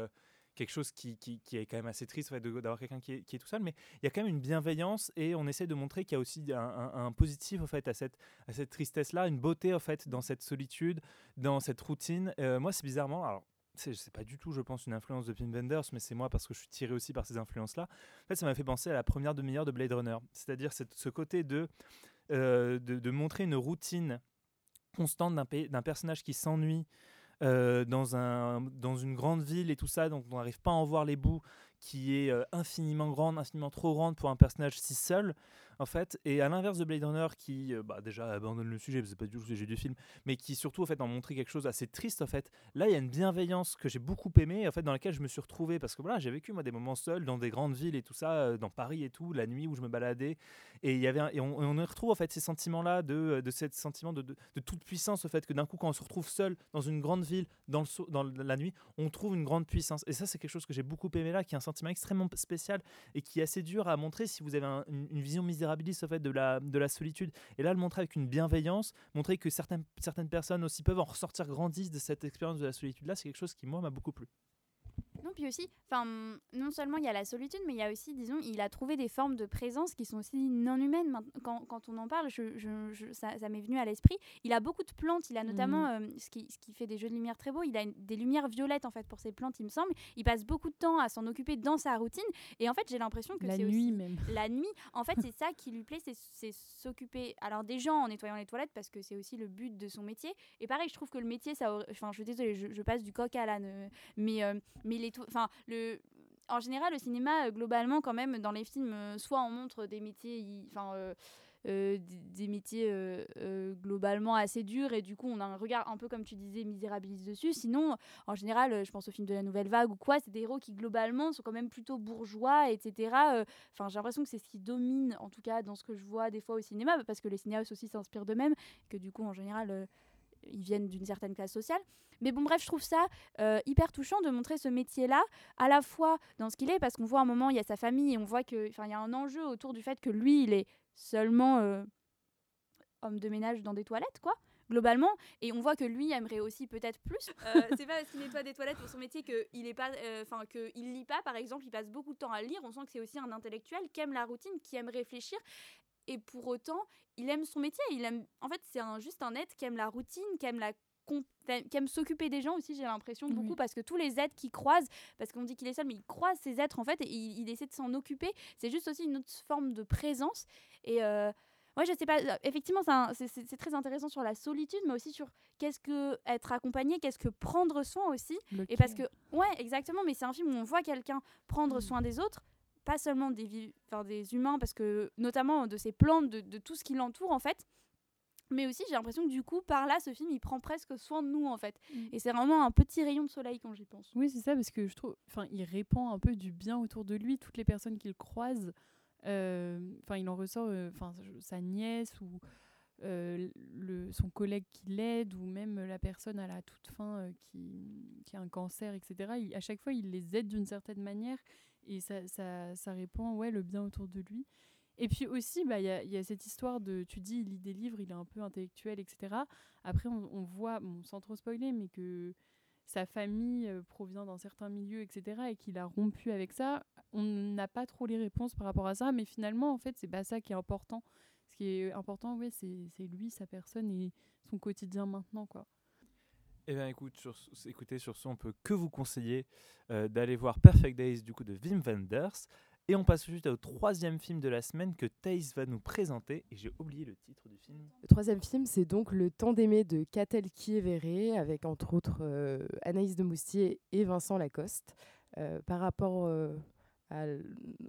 quelque chose qui, qui, est quand même assez triste en fait, d'avoir quelqu'un qui qui est tout seul, mais il y a quand même une bienveillance et on essaie de montrer qu'il y a aussi un, un- positif en fait à cette, à cette tristesse-là, une beauté en fait dans cette solitude, dans cette routine. Moi, c'est bizarrement, c'est pas du tout, je pense, une influence de Pim Wenders, mais c'est moi parce que je suis tiré aussi par ces influences-là. En fait, ça m'a fait penser à la première demi-heure de Blade Runner, c'est-à-dire ce côté de, euh, de, de montrer une routine constante d'un personnage qui s'ennuie euh, dans, un, dans une grande ville et tout ça, donc on n'arrive pas à en voir les bouts, qui est euh, infiniment grande, infiniment trop grande pour un personnage si seul, en fait. Et à l'inverse de Blade Runner, qui euh, bah, déjà abandonne le sujet, c'est pas du tout le sujet du film, mais qui surtout en fait en montrer quelque chose assez triste, en fait. Là, il y a une bienveillance que j'ai beaucoup aimée, en fait, dans laquelle je me suis retrouvé, parce que voilà, j'ai vécu moi des moments seuls dans des grandes villes et tout ça, euh, dans Paris et tout, la nuit où je me baladais, et il y avait un- et on, y retrouve en fait ces sentiments-là de, de ce sentiment de, de, toute puissance, au fait que d'un coup, quand on se retrouve seul dans une grande ville, dans, le, dans la nuit, on trouve une grande puissance. Et ça, c'est quelque chose que j'ai beaucoup aimé là, qui est un sentiment extrêmement spécial et qui est assez dur à montrer si vous avez un- une, vision misérabiliste au fait de la, de la solitude. Et là, le montrer avec une bienveillance, montrer que certaines, certaines personnes aussi peuvent en ressortir grandissent de cette expérience de la solitude là, c'est quelque chose qui moi m'a beaucoup plu. Non, puis aussi, enfin, non seulement il y a la solitude, mais il y a aussi, disons, il a trouvé des formes de présence qui sont aussi non humaines. Quand, quand on en parle, je, je- je- ça, ça m'est venu à l'esprit. Il a beaucoup de plantes. Il a notamment, euh, ce, qui, ce qui fait des jeux de lumière très beaux, il a une- des lumières violettes en fait pour ses plantes, il me semble. Il passe beaucoup de temps à s'en occuper dans sa routine. Et en fait, j'ai l'impression que La c'est nuit aussi même. la nuit. En fait, c'est ça qui lui plaît, c'est- c'est s'occuper alors des gens en nettoyant les toilettes parce que c'est aussi le but de son métier. Et pareil, je trouve que le métier, ça, enfin, je suis désolée, je, je passe du coq à l'âne, euh, mais euh, mais en général, le cinéma, euh, globalement, quand même, dans les films, euh, soit on montre des métiers, enfin, euh, des, métiers globalement assez durs et du coup on a un regard un peu comme tu disais misérabiliste dessus. Sinon, en général, je pense au film de la Nouvelle Vague ou quoi, c'est des héros qui globalement sont quand même plutôt bourgeois, etc. Enfin, j'ai l'impression que c'est ce qui domine en tout cas dans ce que je vois des fois au cinéma parce que les cinéastes aussi s'inspirent d'eux-mêmes, que du coup en général ils viennent d'une certaine classe sociale. Mais bon, bref, je trouve ça euh, hyper touchant de montrer ce métier-là, à la fois dans ce qu'il est, parce qu'on voit à un moment, il y a sa famille, et on voit qu'il y a un enjeu autour du fait que lui, il est seulement euh, homme de ménage dans des toilettes, quoi globalement. Et on voit que lui aimerait aussi peut-être plus. Euh, c'est pas parce qu'il nettoie des toilettes pour son métier qu'il est pas enfin que il lit pas par exemple il passe beaucoup de temps à lire. On sent que c'est aussi un intellectuel qui aime la routine qui aime réfléchir et pour autant, il aime son métier. Il aime, en fait, c'est un, juste un être qui aime la routine, qui aime la qui aime s'occuper des gens aussi, j'ai l'impression, beaucoup, parce que tous les êtres qu'il croise, parce qu'on dit qu'il est seul, mais il croise ces êtres, en fait, et il, essaie de s'en occuper. C'est juste aussi une autre forme de présence. Et euh, ouais, je sais pas, euh, effectivement, c'est très intéressant sur la solitude, mais aussi sur qu'est-ce que être accompagné, qu'est-ce que prendre soin aussi. et parce que, ouais, exactement, mais c'est un film où on voit quelqu'un prendre mm. soin des autres, pas seulement des, enfin, des humains, parce que notamment de ces plantes, de, tout ce qui l'entoure en fait. Mais aussi, j'ai l'impression que du coup, par là, ce film, il prend presque soin de nous, en fait. Mm. Et c'est vraiment un petit rayon de soleil quand j'y pense. Oui, c'est ça, parce que je trouve, enfin, il répand un peu du bien autour de lui. Toutes les personnes qu'il croise, euh, enfin, il en ressort, euh, enfin, sa nièce ou euh, le, son collègue qui l'aide ou même la personne à la toute fin qui, qui, a un cancer, etc. à chaque fois, il les aide d'une certaine manière et ça, ça, ça, répand ouais, le bien autour de lui. Et puis aussi, bah, il bah, y, a, y, a, cette histoire de, tu dis, il lit des livres, il est un peu intellectuel, etc. Après, on, voit, sans trop spoiler, mais que sa famille euh, provient d'un certain milieu, etc., et qu'il a rompu avec ça. On n'a pas trop les réponses par rapport à ça, mais finalement, en fait, c'est pas ça qui est important. Ce qui est important, ouais, c'est lui, sa personne et son quotidien maintenant, quoi. Eh bien, écoutez, sur ce, on peut que vous conseiller euh, d'aller voir Perfect Days du coup de Wim Wenders. Et on passe tout au troisième film de la semaine que Thaïs va nous présenter. Et j'ai oublié le titre du film. Le troisième film, c'est donc Le temps d'aimer de Catel Kievere, avec entre autres euh, Anaïs de Moustier et Vincent Lacoste. Euh, par rapport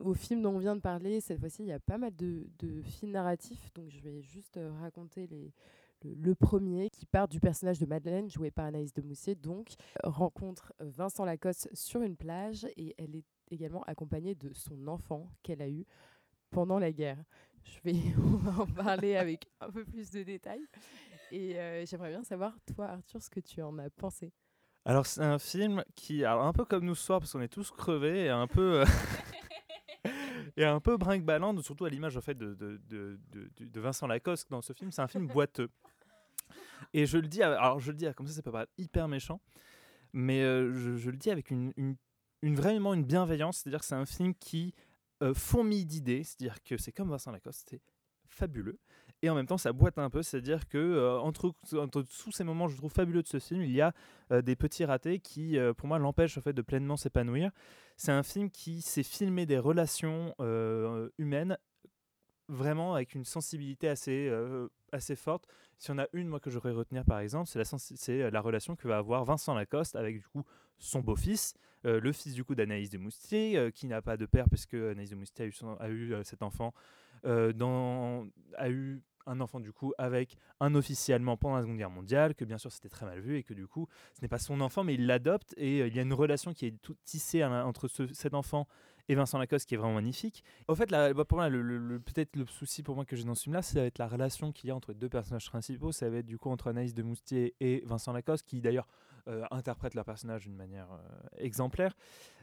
au film dont on vient de parler, cette fois-ci, il y a pas mal de films narratifs. Donc je vais juste raconter les, le, premier, qui part du personnage de Madeleine, joué par Anaïs de Moussier, donc, rencontre Vincent Lacoste sur une plage et elle est également accompagnée de son enfant qu'elle a eu pendant la guerre. Je vais en parler avec un peu plus de détails. Et euh, j'aimerais bien savoir, toi, Arthur, ce que tu en as pensé. Alors, c'est un film qui, alors, un peu comme nous ce soir, parce qu'on est tous crevés et un peu. Euh, et un peu brinque-ballant, surtout à l'image en fait de, de, de, Vincent Lacoste dans ce film. C'est un film boiteux. Et je le dis, alors je le dis comme ça, ça peut paraître hyper méchant, mais je, le dis avec une, vraiment une bienveillance, c'est-à-dire que c'est un film qui euh, fourmille d'idées, c'est-à-dire que c'est comme Vincent Lacoste, c'est fabuleux. Et en même temps, ça boite un peu, c'est-à-dire que entre, entre, tous ces moments, je trouve fabuleux de ce film, il y a des petits ratés qui, pour moi, l'empêchent en fait de pleinement s'épanouir. C'est un film qui s'est filmé des relations humaines vraiment avec une sensibilité assez, assez forte. Si on a une, moi, que j'aurais retenir par exemple, c'est euh, la relation que va avoir Vincent Lacoste avec du coup son beau-fils, euh, le fils du coup d'Anaïs de Moustier, qui n'a pas de père parce que Anaïs de Moustier a eu, cet enfant, a eu un enfant du coup avec un officier allemand pendant la Seconde Guerre mondiale, que bien sûr c'était très mal vu et que du coup ce n'est pas son enfant mais il l'adopte et il y a une relation qui est tout tissée entre cet enfant Vincent Lacoste qui est vraiment magnifique. En fait, bah, le, peut-être le souci pour moi que j'ai dans ce film-là, c'est être la relation qu'il y a entre deux personnages principaux. Ça va être du coup entre Anaïs de Moustier et Vincent Lacoste, qui d'ailleurs euh, interprètent leur personnage d'une manière euh, exemplaire,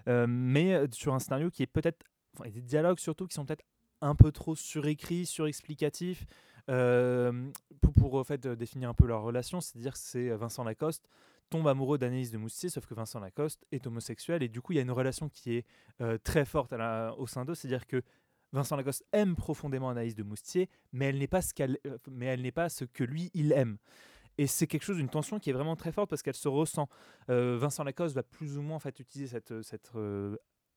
euh, mais sur un scénario qui est peut-être, enfin, des dialogues surtout qui sont peut-être un peu trop surécrits, surexplicatifs. pour, pour en fait définir un peu leur relation, c'est-à-dire que c'est Vincent Lacoste tombe amoureux d'Anaïs de Moustier, sauf que Vincent Lacoste est homosexuel et du coup il y a une relation qui est euh, très forte au sein d'eux, c'est-à-dire que Vincent Lacoste aime profondément Anaïs de Moustier, mais elle n'est pas ce qu'elle, euh, pas ce que lui il aime. Et c'est quelque chose, une tension qui est vraiment très forte parce qu'elle se ressent. Euh, Vincent Lacoste va plus ou moins en fait utiliser cette, cette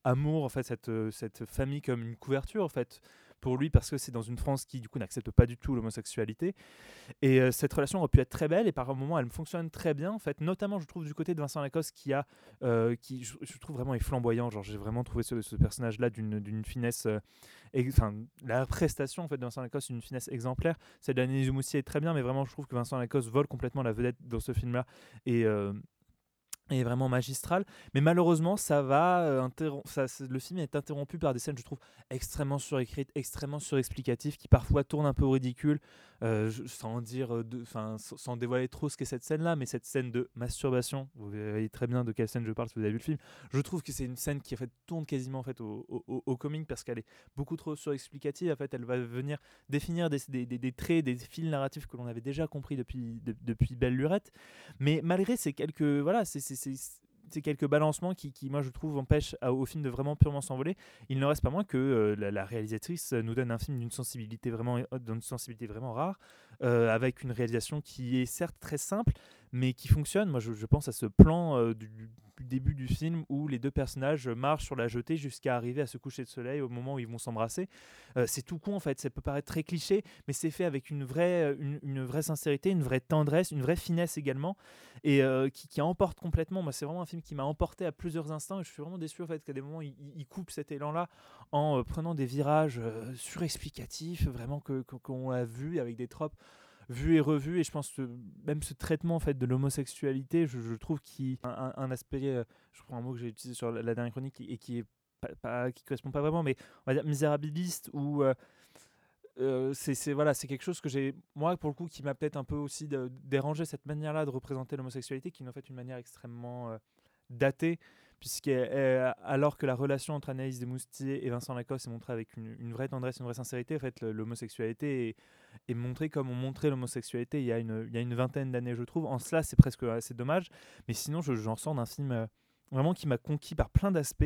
amour, en fait cette, cette famille comme une couverture en fait pour lui parce que c'est dans une France qui du coup n'accepte pas du tout l'homosexualité. Et euh, cette relation aurait pu être très belle et par un moment elle fonctionne très bien en fait. Notamment je trouve du côté de Vincent Lacoste qui a, euh, qui je, trouve vraiment est flamboyant. Genre j'ai vraiment trouvé ce, personnage là d'une finesse, euh, enfin la prestation en fait de Vincent Lacoste une finesse exemplaire. Celle d'Agnès Moussier est très bien mais vraiment je trouve que Vincent Lacoste vole complètement la vedette dans ce film là et est vraiment magistral. Mais malheureusement, ça va euh, ça, le film est interrompu par des scènes, je trouve, extrêmement surécrites, extrêmement surexplicatives, qui parfois tournent un peu au ridicule, euh, sans dire, euh, sans dévoiler trop ce qu'est cette scène-là, mais cette scène de masturbation, vous voyez très bien de quelle scène je parle si vous avez vu le film. Je trouve que c'est une scène qui fait tourne quasiment en fait au, au, parce qu'elle est beaucoup trop surexplicative. En fait, elle va venir définir des, traits, des fils narratifs que l'on avait déjà compris depuis, depuis Belle Lurette. Mais malgré ces quelques, voilà, c'est c'est quelques balancements qui, moi, je trouve, empêchent au film de vraiment purement s'envoler. Il ne reste pas moins que euh, la, réalisatrice nous donne un film d'une sensibilité vraiment, d'une sensibilité vraiment rare, euh, avec une réalisation qui est certes très simple, mais qui fonctionne. Moi, je, pense à ce plan euh, du, début du film où les deux personnages marchent sur la jetée jusqu'à arriver à se coucher de soleil au moment où ils vont s'embrasser. Euh, c'est tout con en fait, ça peut paraître très cliché, mais c'est fait avec une vraie, une, vraie sincérité, une vraie tendresse, une vraie finesse également, et qui, emporte complètement. Moi, c'est vraiment un film qui m'a emporté à plusieurs instants, et je suis vraiment déçu en fait qu'à des moments il, coupe cet élan-là en prenant des virages surexplicatifs, vraiment que qu'on a vu avec des tropes vu et revu et je pense que même ce traitement en fait de l'homosexualité je, trouve qu'il un, un, aspect euh, je prends un mot que j'ai utilisé sur la, dernière chronique et qui est correspond pas vraiment mais on va dire misérabiliste ou euh, euh, c'est voilà c'est quelque chose que j'ai moi pour le coup qui m'a peut-être un peu aussi dérangé cette manière là de représenter l'homosexualité qui est en fait une manière extrêmement datée puisque alors que la relation entre Anaïs Desmoustiers et Vincent Lacoste est montrée avec une, vraie tendresse, une vraie sincérité, en fait, l'homosexualité est, montrée comme on montrait l'homosexualité il, y a une, vingtaine d'années, je trouve. En cela, c'est presque assez dommage, mais sinon, j'en sors d'un film euh, vraiment qui m'a conquis par plein d'aspects.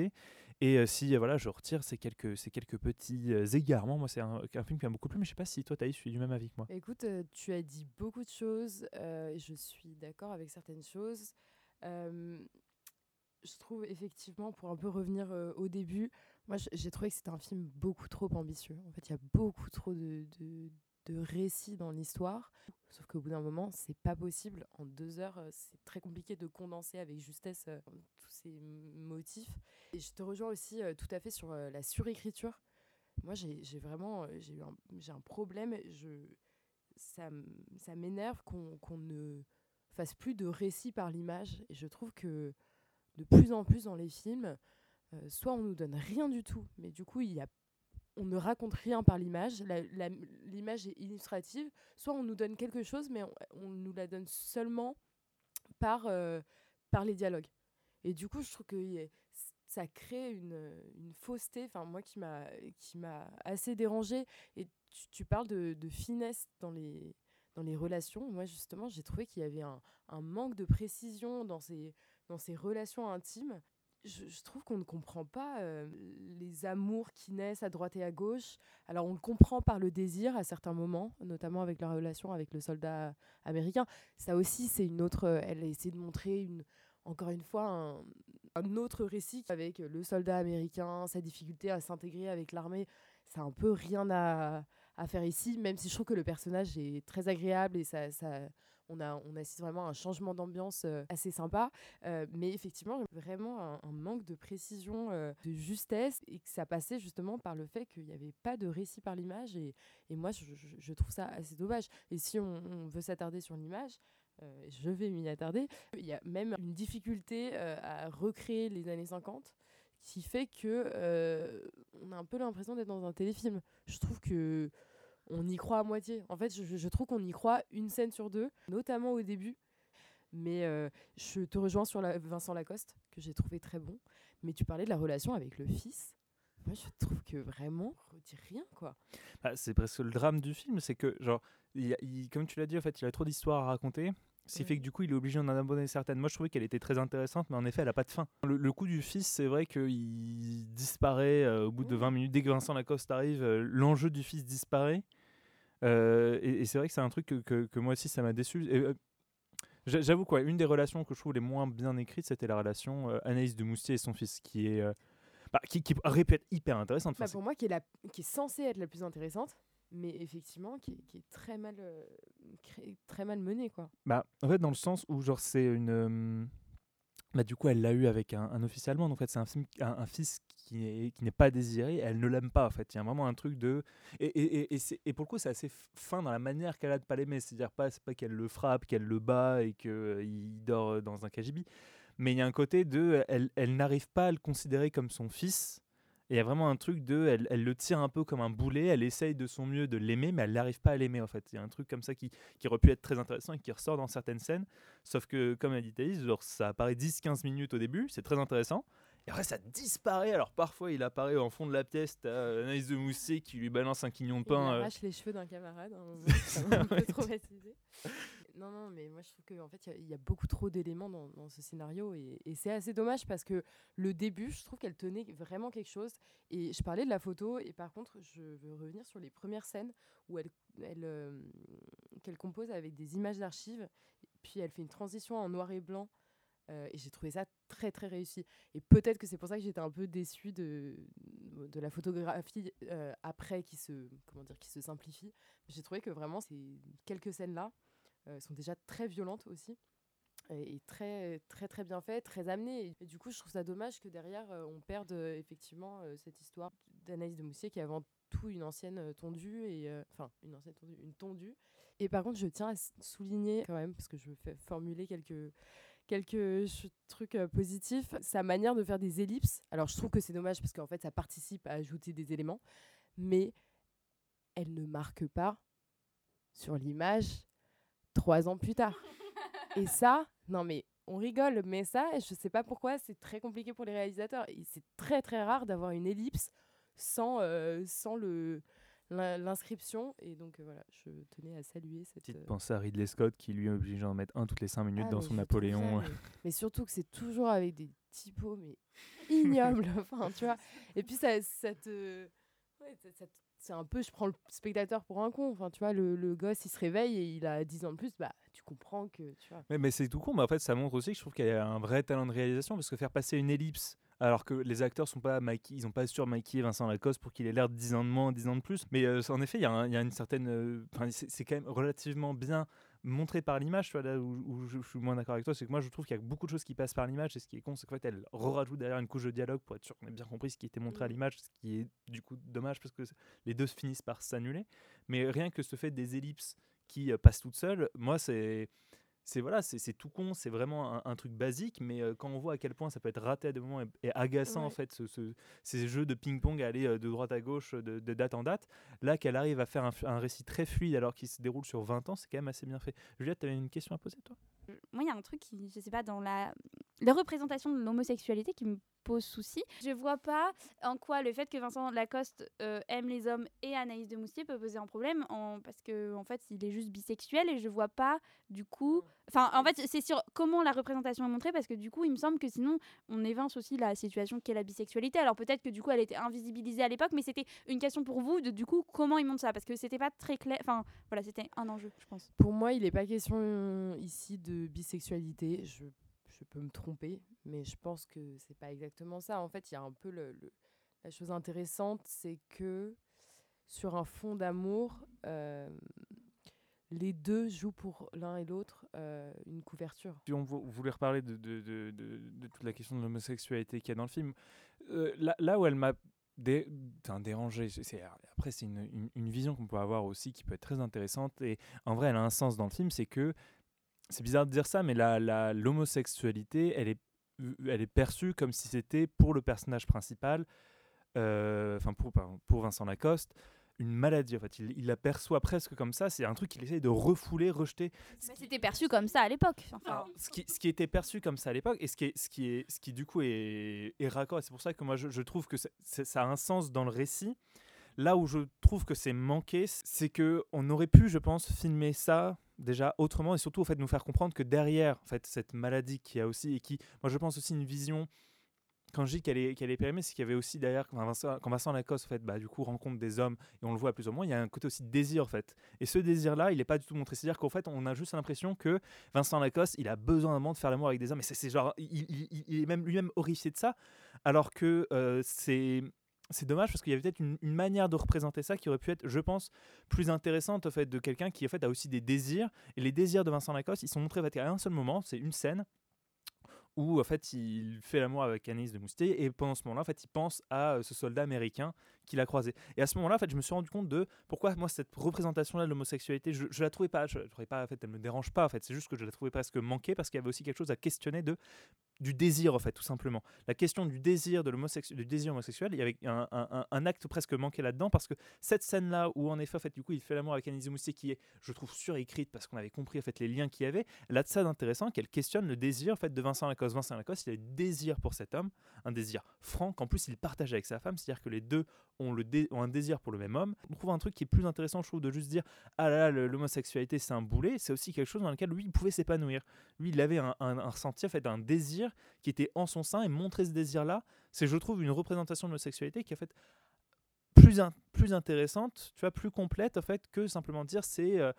Et euh, si euh, voilà, je retire ces quelques, petits égarements, moi c'est un, film qui m'a beaucoup plu, mais je sais pas si toi Thaïs, je suis du même avis que moi. Écoute, tu as dit beaucoup de choses, je suis d'accord avec certaines choses je trouve effectivement, pour un peu revenir euh, au début, moi j'ai trouvé que c'était un film beaucoup trop ambitieux. En fait, il y a beaucoup trop de, récits dans l'histoire. Sauf qu'au bout d'un moment, c'est pas possible. En deux heures, euh, c'est très compliqué de condenser avec justesse euh, tous ces motifs. Et je te rejoins aussi tout à fait sur la surécriture. Moi, j'ai vraiment j'ai un, un problème. Je, ça, ça m'énerve qu'on ne fasse plus de récits par l'image. Et je trouve que de plus en plus dans les films, euh, soit on nous donne rien du tout, mais du coup, il y a, on ne raconte rien par l'image, l'image est illustrative, soit on nous donne quelque chose, mais on, nous la donne seulement par, euh, par les dialogues. Et du coup, je trouve que ça crée une, fausseté, enfin moi qui m'a qui m'a assez dérangée. Et tu, parles de, finesse dans les dans les relations. Moi justement, j'ai trouvé qu'il y avait un, manque de précision dans ces dans ces relations intimes, je, trouve qu'on ne comprend pas euh, les amours qui naissent à droite et à gauche. Alors on le comprend par le désir à certains moments, notamment avec la relation avec le soldat américain. Ça aussi, c'est une autre. Euh, elle essaie de montrer une, encore une fois un, autre récit avec le soldat américain, sa difficulté à s'intégrer avec l'armée. Ça un peu rien à, à, faire ici, même si je trouve que le personnage est très agréable et ça on, a, assiste vraiment à un changement d'ambiance euh, assez sympa. Euh, mais effectivement, vraiment un, manque de précision, euh, de justesse, et que ça passait justement par le fait qu'il n'y avait pas de récit par l'image. Et, moi, je, trouve ça assez dommage. Et si on, veut s'attarder sur l'image, je vais m'y attarder. Il y a même une difficulté à recréer les années 50 qui fait que on a un peu l'impression d'être dans un téléfilm. Je trouve que on y croit à moitié. En fait, je, trouve qu'on y croit une scène sur deux, notamment au début. Mais euh, je te rejoins sur la, Vincent Lacoste, que j'ai trouvé très bon. Mais tu parlais de la relation avec le fils. Moi, je trouve que vraiment, on dit rien, quoi. Bah, c'est presque le drame du film, c'est que, genre, il, comme tu l'as dit, en fait, il a trop d'histoires à raconter. Ce qui fait que du coup, il est obligé d'en abonner certaines. Moi, je trouvais qu'elle était très intéressante, mais en effet, elle n'a pas de fin. Le, coup du fils, c'est vrai qu'il disparaît euh, au bout de 20 minutes. Dès que Vincent Lacoste arrive, euh, l'enjeu du fils disparaît. Euh, et, c'est vrai que c'est un truc que, que, moi aussi ça m'a déçu. Euh, j'avoue quoi, une des relations que je trouve les moins bien écrites, c'était la relation euh, Anaïs de Moustier et son fils, qui est bah, qui, être hyper intéressante. Bah, pour moi, qui est, la, qui est censée être la plus intéressante, mais effectivement, qui est, qui est très, mal, euh, très mal menée. Quoi. Bah, en fait, dans le sens où, genre, c'est une. Euh, Bah, du coup, elle l'a eu avec un, un officier allemand. En fait, c'est un, fils qui est- qui n'est pas désiré. Elle ne l'aime pas, en fait. Il y a vraiment un truc de. Et, et, et, et, pour le coup, c'est assez fin dans la manière qu'elle a de pas l'aimer. C'est-à-dire, pas, pas qu'elle le frappe, qu'elle le bat et qu'il dort euh, dans un KGB. Mais il y a un côté de. Elle n'arrive pas à le considérer comme son fils. Et il y a vraiment un truc de. Elle, elle le tire un peu comme un boulet. Elle essaye de son mieux de l'aimer, mais elle n'arrive pas à l'aimer, en fait. Il y a un truc comme ça qui, qui aurait pu être très intéressant et qui ressort dans certaines scènes. Sauf que, comme a dit Thaïs, genre, ça apparaît 10-15 minutes au début, c'est très intéressant. Et après, ça disparaît. Alors, parfois, il apparaît en fond de la pièce. T'as Anaïs de Moussé qui lui balance un quignon de Il pain. euh. arrache les cheveux d'un camarade. ça m'a un peu traumatisé. Non, non, mais moi je trouve qu'en fait, il y a- beaucoup trop d'éléments dans, ce scénario et, c'est assez dommage parce que le début, je trouve qu'elle tenait vraiment quelque chose. Et je parlais de la photo, et par contre, je veux revenir sur les premières scènes où elle, elle, euh, qu'elle compose avec des images d'archives, puis elle fait une transition en noir et blanc. euh, et j'ai trouvé ça très très réussi. Et peut-être que c'est pour ça que j'étais un peu déçue de, de la photographie euh, après qui se, comment dire, qui se simplifie. J'ai trouvé que vraiment ces quelques scènes-là sont déjà très violentes aussi. Et, très très très bien faites, très amenées. Et, du coup, je trouve ça dommage que derrière, euh, on perde euh, effectivement euh, cette histoire d'Anaïs de Moussier qui est avant tout une ancienne euh, tondue, et euh, enfin une ancienne tondue, une tondue. Et par contre, je tiens à souligner quand même, parce que je veux fa- formuler quelques, quelques trucs euh, positifs, sa manière de faire des ellipses. Alors, je trouve que c'est dommage parce qu'en fait, ça participe à ajouter des éléments, mais elle ne marque pas sur l'image trois ans plus tard. Et ça, non mais on rigole, mais ça, je sais pas pourquoi, c'est très compliqué pour les réalisateurs. C'est très très rare d'avoir une ellipse sans, euh, sans le l'in- l'inscription. Et donc euh, voilà, je tenais à saluer cette. Petite euh, pensée à Ridley Scott qui lui est obligé d'en mettre un toutes les 5 minutes ah, dans son Napoléon. ça, mais, mais surtout que c'est toujours avec des typos, mais ignobles. enfin, tu vois. Et puis ça, ça te. ouais, ça- ça te- c'est un peu, je prends le spectateur pour un con. Enfin, tu vois, le, gosse, il se réveille et il a 10 ans de plus, bah, tu comprends que, tu vois. Mais, mais c'est tout con, mais en fait, ça montre aussi que je trouve qu'il y a un vrai talent de réalisation parce que faire passer une ellipse alors que les acteurs sont pas maquillés, ils ont pas surmaquillé Vincent Lacoste pour qu'il ait l'air de 10 ans de moins, 10 ans de plus. Mais euh, en effet, il y, a une certaine. euh, c'est quand même relativement bien montré par l'image. Là où, où je, suis moins d'accord avec toi, c'est que moi je trouve qu'il y a beaucoup de choses qui passent par l'image et ce qui est con, c'est qu'en fait elle rajoute derrière une couche de dialogue pour être sûr qu'on ait bien compris ce qui était montré à Mhm. l'image, ce qui est du coup dommage parce que les deux finissent par s'annuler. Mais rien que ce fait des ellipses qui euh, passent toutes seules, moi c'est c'est voilà, c'est tout con, c'est vraiment un, un truc basique, mais euh, quand on voit à quel point ça peut être raté à des moments et, et agaçant en fait, ce, ce- ces jeux de ping-pong à aller euh, de droite à gauche, de, de date en date, là qu'elle arrive à faire un, récit très fluide alors qu'il se déroule sur 20 ans, c'est quand même assez bien fait. Juliette, tu avais une question à poser toi? Moi, il y a un truc qui, je sais pas, dans la, la représentation de l'homosexualité qui me pose souci. Je vois pas en quoi le fait que Vincent Lacoste euh, aime les hommes et Anaïs de Moustier peut poser un problème, en, parce que en fait, il est juste bisexuel et je vois pas du coup. Enfin, en fait, c'est sur comment la représentation est montrée, parce que du coup, il me semble que sinon, on évince aussi la situation qu'est la bisexualité. Alors peut-être que du coup, elle était invisibilisée à l'époque, mais c'était une question pour vous de du coup comment ils montrent ça, parce que c'était pas très clair. Enfin, voilà, c'était un enjeu, je pense. Pour moi, il n'est pas question euh, ici de bisexualité. Je, je peux me tromper, mais je pense que c'est pas exactement ça. En fait, il y a un peu la chose intéressante, c'est que sur un fond d'amour, euh, les deux jouent pour l'un et l'autre euh, une couverture. Si on vou- voulait reparler de, de, de, toute la question de l'homosexualité qu'il y a dans le film, euh, là, là où elle m'a dé, dérangé, c'est- après c'est une, une vision qu'on peut avoir aussi qui peut être très intéressante et en vrai elle a un sens dans le film, c'est que c'est bizarre de dire ça, mais la, la, l'homosexualité elle est, elle est perçue comme si c'était pour le personnage principal, euh, enfin pour, pardon, pour Vincent Lacoste, une maladie. En fait, il, il la perçoit presque comme ça. C'est un truc qu'il essaye de refouler, rejeter. C'était perçu comme ça à l'époque. Enfin, ce, qui, ce qui était perçu comme ça à l'époque, et ce qui, est, ce, qui est, ce qui du coup est, est raccord, c'est pour ça que moi je, je trouve que c'est- ça a un sens dans le récit. Là où je trouve que c'est manqué, c'est que on aurait pu, je pense, filmer ça déjà autrement, et surtout au fait de nous faire comprendre que derrière en fait, cette maladie qu'il y a aussi, et qui, moi je pense aussi une vision quand je dis qu'elle est, qu'elle est périmée, c'est qu'il y avait aussi derrière, quand Vincent, Lacoste, en fait, bah, du coup, rencontre des hommes, et on le voit plus ou moins, il y a un côté aussi de désir, en fait. Et ce désir-là, il n'est pas du tout montré. C'est-à-dire qu'en fait, on a juste l'impression que Vincent Lacoste, il a besoin d'un moment de faire l'amour avec des hommes, et c'est genre, il est même lui-même horrifié de ça, alors que euh, c'est c'est dommage parce qu'il y avait peut-être une, manière de représenter ça qui aurait pu être, je pense, plus intéressante au fait de quelqu'un qui en fait a aussi des désirs. Et les désirs de Vincent Lacoste, ils sont montrés à un seul moment, c'est une scène où en fait il fait l'amour avec Anis de Moustier et pendant ce moment-là en fait il pense à euh, ce soldat américain qu'il a croisé. Et à ce moment-là en fait je me suis rendu compte de pourquoi moi cette représentation là de l'homosexualité je, je la trouvais pas. Je, la trouvais pas en fait elle me dérange pas en fait. C'est juste que je la trouvais presque manquée parce qu'il y avait aussi quelque chose à questionner de du désir en fait tout simplement. La question du désir de l'homosexu- du désir homosexuel il y avait un, un- un- un acte presque manqué là-dedans parce que cette scène là où en effet en fait du coup il fait l'amour avec Anis de Moustier qui est je trouve surécrite parce qu'on avait compris en fait les liens qu'il y avait a de ça d'intéressant qu'elle questionne le désir en fait de Vincent Lacoste. Vincent Lacoste, il a du désir pour cet homme, un désir franc qu'en plus il partage avec sa femme, c'est-à-dire que les deux ont, le dé- ont un désir pour le même homme. On trouve un truc qui est plus intéressant, je trouve, de juste dire ah là là, l'homosexualité c'est un boulet, c'est aussi quelque chose dans lequel lui il pouvait s'épanouir. Lui il avait un, un- ressenti, en fait, un désir qui était en son sein et montrer ce désir-là, c'est je trouve une représentation de l'homosexualité qui a fait plus, plus intéressante, tu vois, plus complète en fait que simplement dire c'est euh,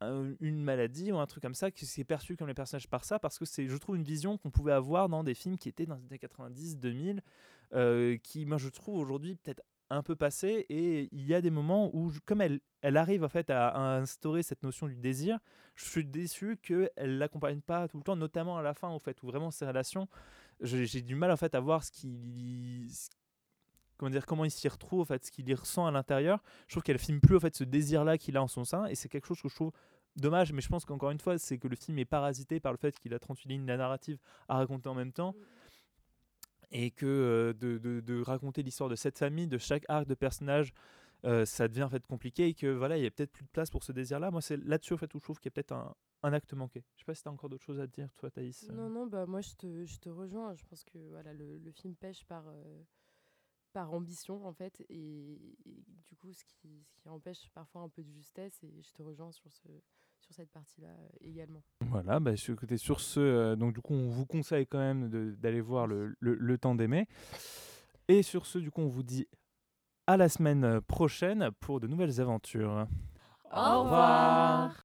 un- une maladie ou un truc comme ça qui s'est perçu comme les personnages par ça parce que c'est je trouve une vision qu'on pouvait avoir dans des films qui étaient dans les années 90 2000 euh, qui moi je trouve aujourd'hui peut-être un peu passé et il y a des moments où comme elle elle arrive en fait à, instaurer cette notion du désir je suis déçu qu'elle l'accompagne pas tout le temps notamment à la fin en fait où vraiment ces relations j'ai du mal en fait à voir ce qui comment dire comment il s'y retrouve en fait ce qu'il y ressent à l'intérieur. Je trouve qu'elle filme plus en fait ce désir là qu'il a en son sein et c'est quelque chose que je trouve dommage mais je pense qu'encore une fois c'est que le film est parasité par le fait qu'il a 38 lignes de narrative à raconter en même temps et que euh, de, de- raconter l'histoire de cette famille de chaque arc de personnage euh, ça devient en fait compliqué et que voilà il y a peut-être plus de place pour ce désir là moi c'est là-dessus en fait où je trouve qu'il y a peut-être un, un acte manqué je sais pas si tu as encore d'autres choses à te dire toi Thaïs euh. Non, non, bah moi je te, je te rejoins. Je pense que voilà, le, le film pêche par, par ambition en fait. Et, et du coup, ce qui, ce qui empêche parfois un peu de justesse. Et je te rejoins sur, ce, sur cette partie-là euh, également. Voilà, bah, sur, écoutez, sur ce, euh, donc du coup, on vous conseille quand même d'aller voir le, le- le temps d'aimer. Et sur ce, du coup, on vous dit à la semaine prochaine pour de nouvelles aventures. Au revoir.